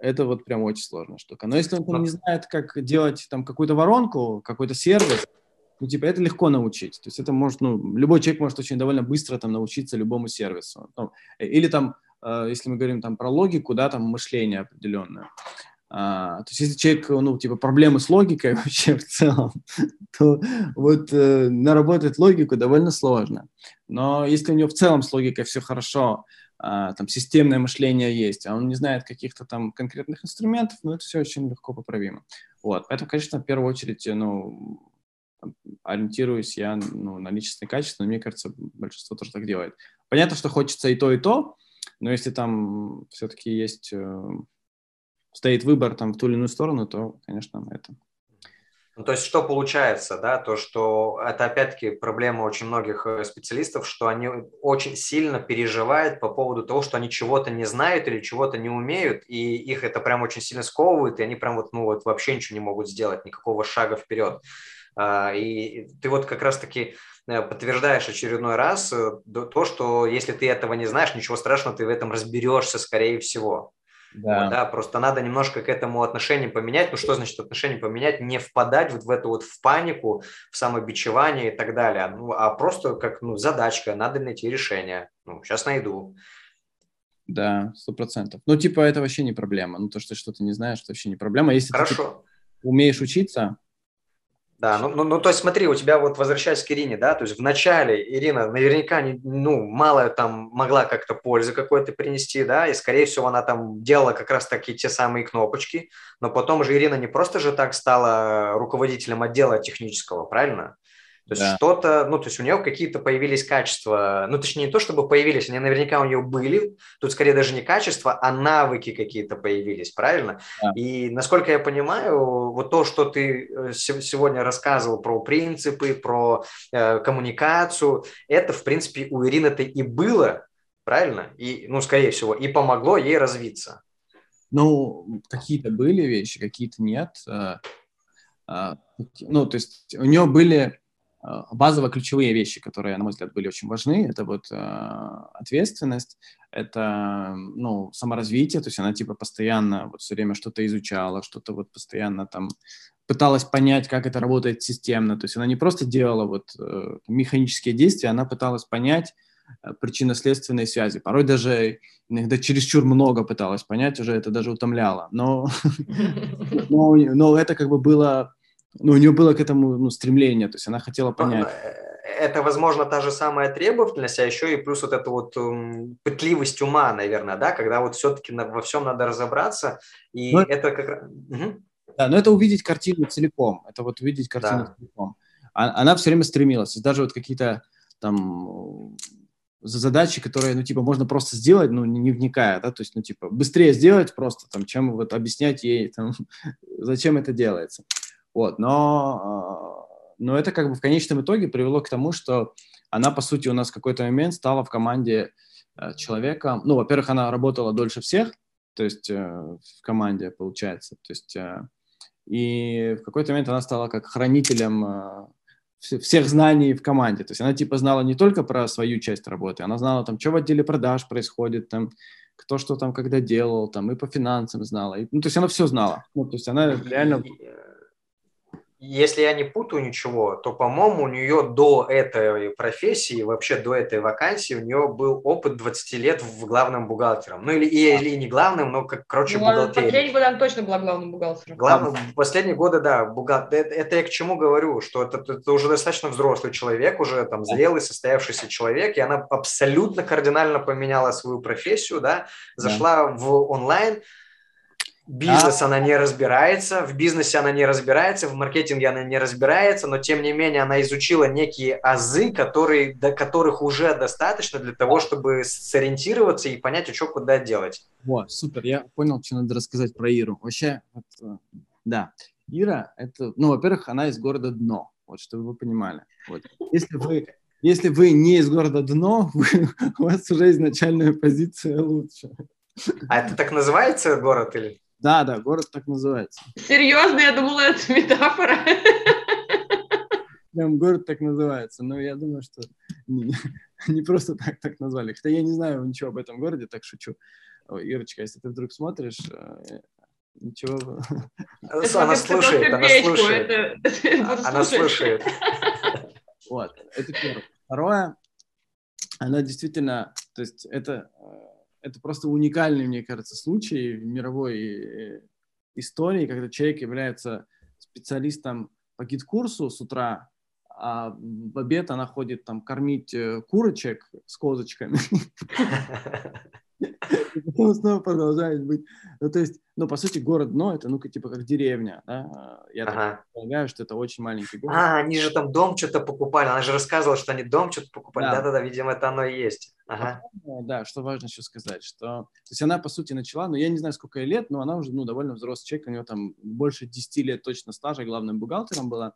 [SPEAKER 3] это вот прям очень сложная штука. Но если он там, не знает, как делать там какую-то воронку, какой-то сервис, ну, типа, это легко научить. То есть это может, ну, любой человек может очень довольно быстро там научиться любому сервису. Ну, или там, э, если мы говорим там про логику, да, там мышление определенное. А, то есть если человек, ну, типа, проблемы с логикой вообще в целом, то вот э, наработать логику довольно сложно. Но если у него в целом с логикой все хорошо, а, там, системное мышление есть, а он не знает каких-то там конкретных инструментов, ну, это все очень легко поправимо. Вот, поэтому, конечно, в первую очередь, ну, ориентируюсь я ну, на личностные качества, но мне кажется, большинство тоже так делает. Понятно, что хочется и то, и то, но если там все-таки есть э, стоит выбор там в ту или иную сторону, то, конечно, это.
[SPEAKER 2] Ну, то есть что получается, да, то, что это опять-таки проблема очень многих э, специалистов, что они очень сильно переживают по поводу того, что они чего-то не знают или чего-то не умеют, и их это прям очень сильно сковывает, и они прям вот, ну вот вообще ничего не могут сделать, никакого шага вперед. А, и ты вот как раз-таки э, подтверждаешь очередной раз э, то, что если ты этого не знаешь, ничего страшного, ты в этом разберешься, скорее всего. Да. Вот, да, просто надо немножко к этому отношение поменять. Ну, что значит отношение поменять? Не впадать вот в эту вот в панику, в самобичевание и так далее. Ну, а просто как ну, задачка, надо найти решение. Ну, сейчас найду.
[SPEAKER 3] Да, сто процентов. Ну, типа, это вообще не проблема. Ну, то, что ты что-то не знаешь, это вообще не проблема. Если
[SPEAKER 2] Хорошо.
[SPEAKER 3] ты типа, умеешь учиться,
[SPEAKER 2] да, ну, ну, ну, то есть смотри, у тебя вот возвращаясь к Ирине, да, то есть в начале Ирина наверняка, не, ну, мало там могла как-то пользы какой-то принести, да, и скорее всего она там делала как раз таки те самые кнопочки, но потом же Ирина не просто же так стала руководителем отдела технического, правильно? То есть да. что-то, ну, то есть у нее какие-то появились качества, ну, точнее, не то, чтобы появились, они наверняка у нее были, тут скорее даже не качества, а навыки какие-то появились, правильно? Да. И насколько я понимаю, вот то, что ты э, сегодня рассказывал про принципы, про э, коммуникацию, это, в принципе, у Ирины-то и было, правильно? И, ну, скорее всего, и помогло ей развиться.
[SPEAKER 3] Ну, какие-то были вещи, какие-то нет. Э, э, ну, то есть у нее были Э, базово-ключевые вещи, которые, на мой взгляд, были очень важны. Это вот э, ответственность, это, ну, саморазвитие, то есть она, типа, постоянно вот все время что-то изучала, что-то вот постоянно там пыталась понять, как это работает системно. То есть она не просто делала вот э, механические действия, она пыталась понять э, причинно-следственные связи. Порой даже иногда чересчур много пыталась понять, уже это даже утомляло. Но, но, но это как бы было ну, у нее было к этому ну, стремление, то есть она хотела понять.
[SPEAKER 2] Э, это, возможно, та же самая требовательность, а еще и плюс вот эта вот um, пытливость ума, наверное, да, когда вот все-таки во всем надо разобраться, и но, ну, это как раз...
[SPEAKER 3] Угу. Да, но это увидеть картину целиком, это вот увидеть картину да. целиком. А, она все время стремилась, даже вот какие-то там задачи, которые, ну, типа, можно просто сделать, ну, не, не вникая, да, то есть, ну, типа, быстрее сделать просто, там, чем вот объяснять ей, там, зачем это делается. Вот, но, а, но это как бы в конечном итоге привело к тому, что она, по сути, у нас в какой-то момент стала в команде э, человека, ну, во-первых, она работала дольше всех, то есть э, в команде, получается, то есть, э, и в какой-то момент она стала как хранителем всех знаний в команде. То есть она типа знала не только про свою часть работы, она знала там, что в отделе продаж происходит, там, кто что там когда делал, там, и по финансам знала. И, ну, то есть она все знала. Ну, то есть она реально
[SPEAKER 2] если я не путаю ничего, то, по-моему, у нее до этой профессии, вообще до этой вакансии, у нее был опыт 20 лет в главным бухгалтером. Ну, или, или не главным, но, как, короче, ну,
[SPEAKER 1] бухгалтерией. Последние годы она точно была главным бухгалтером.
[SPEAKER 2] Главным, последние годы, да. Бухгалтер. Это, это я к чему говорю, что это, это уже достаточно взрослый человек, уже там зрелый, состоявшийся человек, и она абсолютно кардинально поменяла свою профессию, да, зашла да. в онлайн, Бизнес а... она не разбирается, в бизнесе она не разбирается, в маркетинге она не разбирается, но тем не менее она изучила некие азы, которые, до которых уже достаточно для того, чтобы сориентироваться и понять, что куда делать.
[SPEAKER 3] Вот, супер, я понял, что надо рассказать про Иру. Вообще, вот, э, да, Ира, это, ну, во-первых, она из города Дно, вот, чтобы вы понимали. Вот. Если вы если вы не из города Дно, вы, у вас уже изначальная позиция лучше.
[SPEAKER 2] А это так называется город или?
[SPEAKER 3] Да, да, город так называется.
[SPEAKER 1] Серьезно, я думала, это метафора.
[SPEAKER 3] Прям город так называется. Но я думаю, что не, не просто так так назвали. Хотя я не знаю ничего об этом городе, так шучу. Ой, Ирочка, если ты вдруг смотришь, э, ничего.
[SPEAKER 2] Она слушает, она слушает. Она слушает.
[SPEAKER 3] Вот, это первое. Второе, она действительно, то есть это э, это просто уникальный, мне кажется, случай в мировой э, истории, когда человек является специалистом по GetCourse у с утра, а в обед она ходит там кормить э, курочек с козочками. И потом снова продолжает быть. Ну, то есть, ну, по сути, город Дно, это, ну-ка, типа, как деревня, да? Я ага. так полагаю, что это очень маленький город.
[SPEAKER 2] А, они же там дом что-то покупали, она же рассказывала, что они дом что-то покупали. Да-да-да, видимо, это оно и есть. Ага.
[SPEAKER 3] Потом, да, что важно еще сказать, что... То есть она, по сути, начала, ну, я не знаю, сколько ей лет, но она уже, ну, довольно взрослый человек, у нее там больше 10 лет точно стажа, главным бухгалтером была.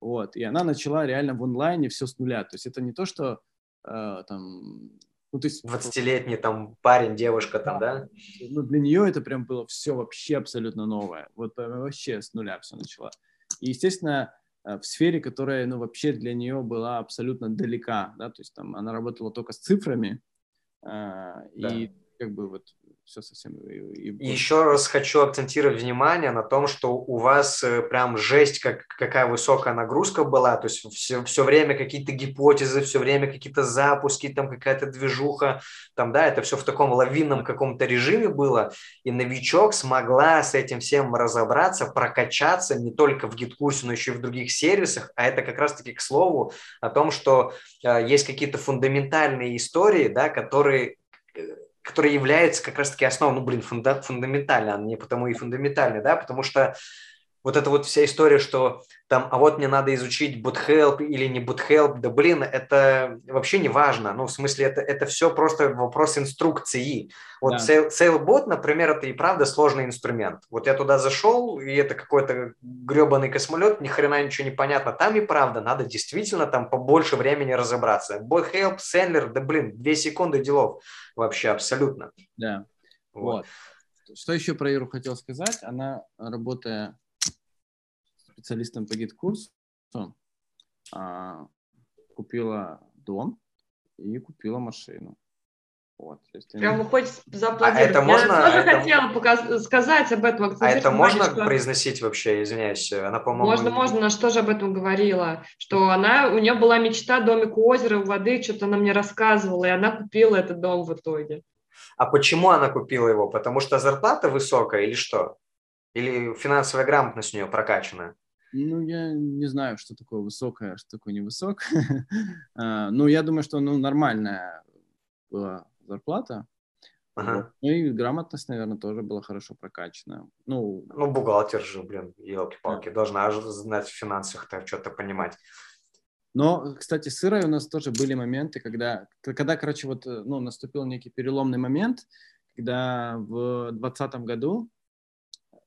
[SPEAKER 3] Вот, и она начала реально в онлайне все с нуля. То есть это не то, что э, там
[SPEAKER 2] ну, то есть... 20-летний там парень, девушка там, да?
[SPEAKER 3] Ну, для нее это прям было все вообще абсолютно новое. Вот вообще с нуля все начала. И, естественно, э, в сфере, которая, ну, вообще для нее была абсолютно далека, да, то есть там она работала только с цифрами, э, да. и как бы вот все совсем...
[SPEAKER 2] И. Еще раз хочу акцентировать внимание на том, что у вас э, прям жесть, как, какая высокая нагрузка была, то есть все, все время какие-то гипотезы, все время какие-то запуски, там какая-то движуха, там, да, это все в таком лавинном каком-то режиме было, и новичок смогла с этим всем разобраться, прокачаться не только в гид-курсе, но еще и в других сервисах, а это как раз-таки к слову о том, что э, есть какие-то фундаментальные истории, да, которые э, который является как раз-таки основой, ну, блин, фунда, фундаментально, не потому и фундаментальный, да, потому что вот эта вот вся история, что там, а вот мне надо изучить boothelp или не boothelp, да блин, это вообще не важно. Ну, в смысле, это, это все просто вопрос инструкции. Вот да. Salebot, например, это и правда сложный инструмент. Вот я туда зашел, и это какой-то гребаный космолет, ни хрена ничего не понятно. Там и правда надо действительно там побольше времени разобраться. BotHelp, Sendler, да блин, две секунды делов вообще абсолютно.
[SPEAKER 3] Да. Вот. вот. Что еще про Иру хотел сказать? Она, работая специалистом по GetCourse у, а, купила дом и купила машину.
[SPEAKER 1] Вот, Прямо хочется зааплодировать. А это можно, Я тоже это... хотела показ... сказать об этом.
[SPEAKER 2] А это можно что... произносить вообще, извиняюсь? Она,
[SPEAKER 1] по-моему... Можно, можно, она же об этом говорила? Что она, у нее была мечта домик у озера, у воды, что-то она мне рассказывала, и она купила этот дом в итоге.
[SPEAKER 2] А почему она купила его? Потому что зарплата высокая или что? Или финансовая грамотность у нее прокачана?
[SPEAKER 3] Ну, я не знаю, что такое высокое, а что такое невысокое. А, ну, я думаю, что ну, нормальная была зарплата. Ага. Ну и грамотность, наверное, тоже была хорошо прокачана. Ну,
[SPEAKER 2] ну бухгалтер же, блин, елки-палки, да. должна знать в финансах, так что-то понимать.
[SPEAKER 3] Но, кстати, с Ирой у нас тоже были моменты, когда, когда, короче, вот, э, ну, наступил некий переломный момент, когда в 2020 году,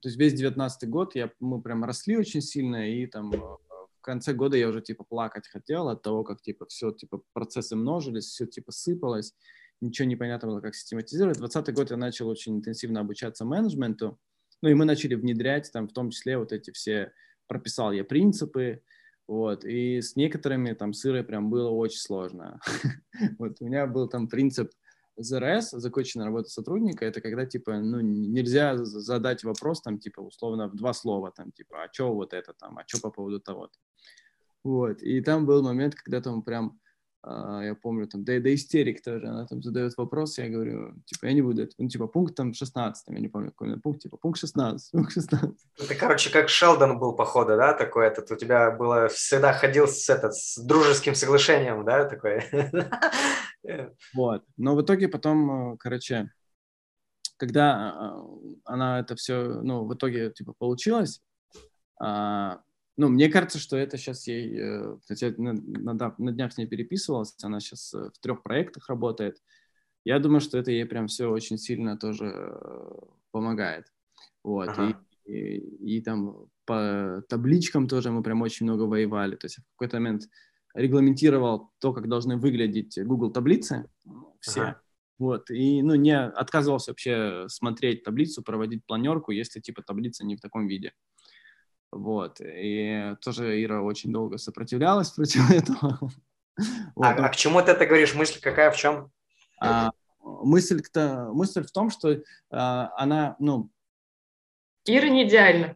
[SPEAKER 3] то есть весь 19 год я, мы прям росли очень сильно, и там э, в конце года я уже, типа, плакать хотел от того, как, типа, все, типа, процессы множились, все, типа, сыпалось, ничего не понятно было, как систематизировать. 20 год я начал очень интенсивно обучаться менеджменту, ну, и мы начали внедрять там в том числе вот эти все, прописал я принципы, вот, и с некоторыми там сырой прям было очень сложно. вот у меня был там принцип ЗРС, законченная работа сотрудника, это когда, типа, ну, нельзя задать вопрос, там, типа, условно, в два слова, там, типа, а что вот это, там, а что по поводу того-то. Вот, и там был момент, когда там прям я помню, там, да, да истерик тоже, она там задает вопрос, я говорю, типа, я не буду это, ну, типа, пункт там 16, я не помню, какой пункт, типа, пункт 16, пункт 16.
[SPEAKER 2] Это, короче, как Шелдон был, походу, да, такой этот, у тебя было, всегда ходил с, этот, с дружеским соглашением, да, такой.
[SPEAKER 3] Вот, но в итоге потом, э, короче, когда а, она это все, ну, в итоге, типа, получилось, а, ну, мне кажется, что это сейчас ей, э, хотя на, на, на днях с ней переписывалась, она сейчас э, в трех проектах работает. Я думаю, что это ей прям все очень сильно тоже э, помогает. Вот. Ага. И, и, и там по табличкам тоже мы прям очень много воевали. То есть в какой-то момент регламентировал то, как должны выглядеть Google таблицы все. Ага. Вот, и, ну, не отказывался вообще смотреть таблицу, проводить планерку, если, типа, таблица не в таком виде. Вот. И тоже Ира очень долго сопротивлялась против этого.
[SPEAKER 2] Вот. А, а к чему ты это говоришь? Мысль какая, в чем?
[SPEAKER 3] А, мысль, -то, мысль в том, что а, она, ну...
[SPEAKER 1] Ира не идеальна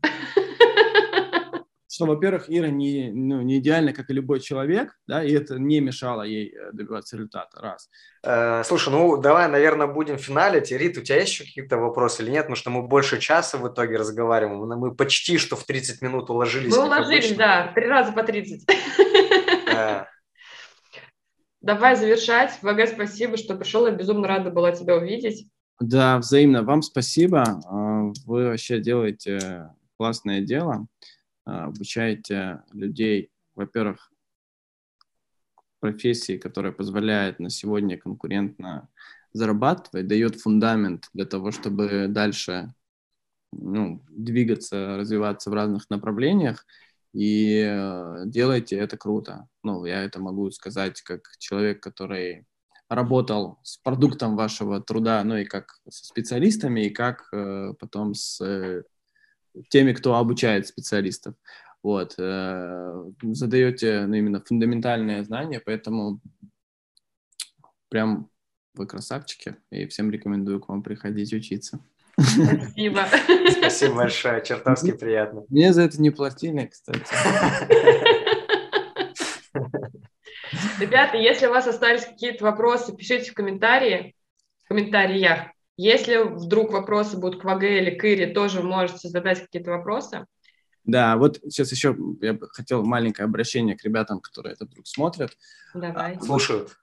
[SPEAKER 3] что, во-первых, Ира не, ну, не идеальна, как и любой человек, да, и это не мешало ей э, добиваться результата, раз.
[SPEAKER 2] Э, слушай, ну, давай, наверное, будем финалить. Рит, у тебя есть еще какие-то вопросы или нет? Потому что мы больше часа в итоге разговариваем. Мы почти что в 30 минут уложились.
[SPEAKER 1] Мы уложились, да, три раза по 30. Да. Давай завершать. ВГ, спасибо, что пришел. Я безумно рада была тебя увидеть.
[SPEAKER 3] Да, взаимно. Вам спасибо. А, вы вообще делаете классное дело. А, обучаете людей, во-первых, профессии, которая позволяет на сегодня конкурентно зарабатывать, дает фундамент для того, чтобы дальше ну, двигаться, развиваться в разных направлениях, и э, делайте это круто. Ну, я это могу сказать как человек, который работал с продуктом вашего труда, ну и как со специалистами, и как э, потом с э, теми, кто обучает специалистов. Вот, э, задаете ну, именно фундаментальные знания, поэтому прям вы красавчики, и всем рекомендую к вам приходить учиться.
[SPEAKER 1] Спасибо.
[SPEAKER 2] Спасибо большое, чертовски приятно.
[SPEAKER 3] Мне за это не платили, кстати.
[SPEAKER 1] Ребята, если у вас остались какие-то вопросы, пишите в комментарии, в комментариях. Если вдруг вопросы будут к ВГ или к Ире, тоже можете задать какие-то вопросы.
[SPEAKER 3] Да, вот сейчас еще я бы хотел маленькое обращение к ребятам, которые это вдруг смотрят.
[SPEAKER 1] Давай.
[SPEAKER 2] А, слушают.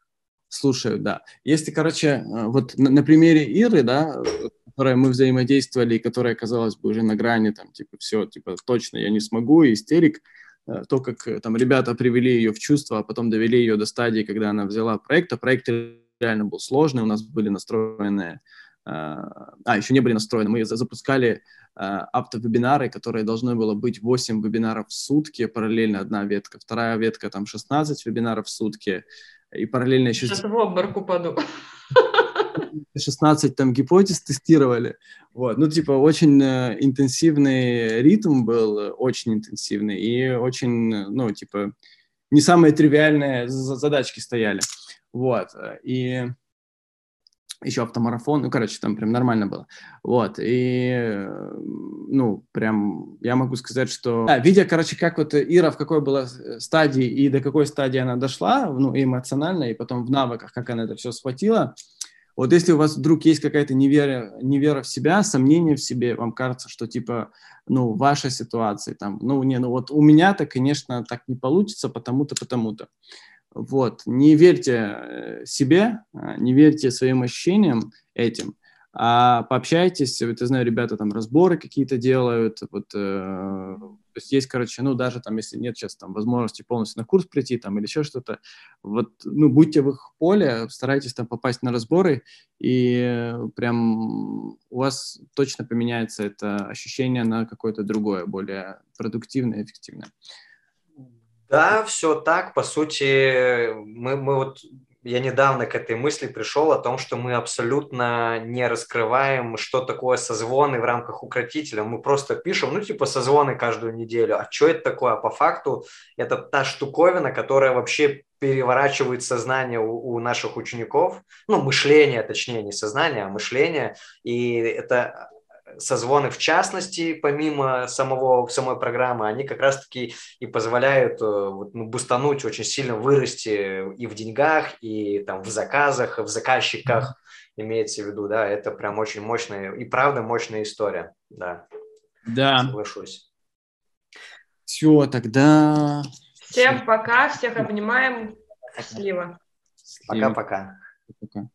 [SPEAKER 3] Слушают, да. Если, короче, э, вот на, на примере Иры, да, которой мы взаимодействовали, и которая, казалось бы, уже на грани, там, типа, все, типа, точно я не смогу, истерик, э, то, как э, там ребята привели ее в чувство, а потом довели ее до стадии, когда она взяла проект, а проект реально был сложный, у нас были настроенные а, еще не были настроены, мы запускали а, автовебинары, которые должны было быть 8 вебинаров в сутки, параллельно одна ветка, вторая ветка там 16 вебинаров в сутки, и параллельно еще...
[SPEAKER 1] Сейчас в обморок упаду.
[SPEAKER 3] 16 там гипотез тестировали. Вот. Ну, типа, очень э, интенсивный ритм был, э, очень интенсивный, и очень, ну, типа, не самые тривиальные задачки стояли. Вот. И еще автомарафон, ну, короче, там прям нормально было. Вот, и, ну, прям я могу сказать, что... Да, видя, короче, как вот Ира в какой была стадии и до какой стадии она дошла, ну, эмоционально, и потом в навыках, как она это все схватила, Вот если у вас вдруг есть какая-то невера, невера в себя, сомнение в себе, вам кажется, что типа, ну, ваша ситуация, там, ну, не, ну вот у меня-то, конечно, так не получится, потому-то, потому-то. Вот, не верьте э, себе, а, не верьте своим ощущениям этим, а пообщайтесь, вот я знаю, ребята там разборы какие-то делают, вот, э, то есть есть, короче, ну, даже там, если нет сейчас там возможности полностью на курс прийти там или еще что-то, вот, ну, будьте в их поле, старайтесь там попасть на разборы, и прям у вас точно поменяется это ощущение на какое-то другое, более продуктивное, эффективное.
[SPEAKER 2] Да, все так. По сути, мы, мы вот я недавно к этой мысли пришел о том, что мы абсолютно не раскрываем, что такое созвоны в рамках укротителя. Мы просто пишем, ну, типа, созвоны каждую неделю. А что это такое? А по факту это та штуковина, которая вообще переворачивает сознание у, у наших учеников, ну, мышление, точнее, не сознание, а мышление. И это созвоны в частности, помимо самого, самой программы, они как раз-таки и позволяют э, вот, ну, бустануть, очень сильно вырасти и в деньгах, и там в заказах, и в заказчиках, имеется в виду, да, это прям очень мощная и правда мощная история, да.
[SPEAKER 3] Да.
[SPEAKER 2] Соглашусь.
[SPEAKER 3] Все, тогда...
[SPEAKER 1] Всем пока, всех обнимаем. Счастливо.
[SPEAKER 2] Пока-пока. Пока.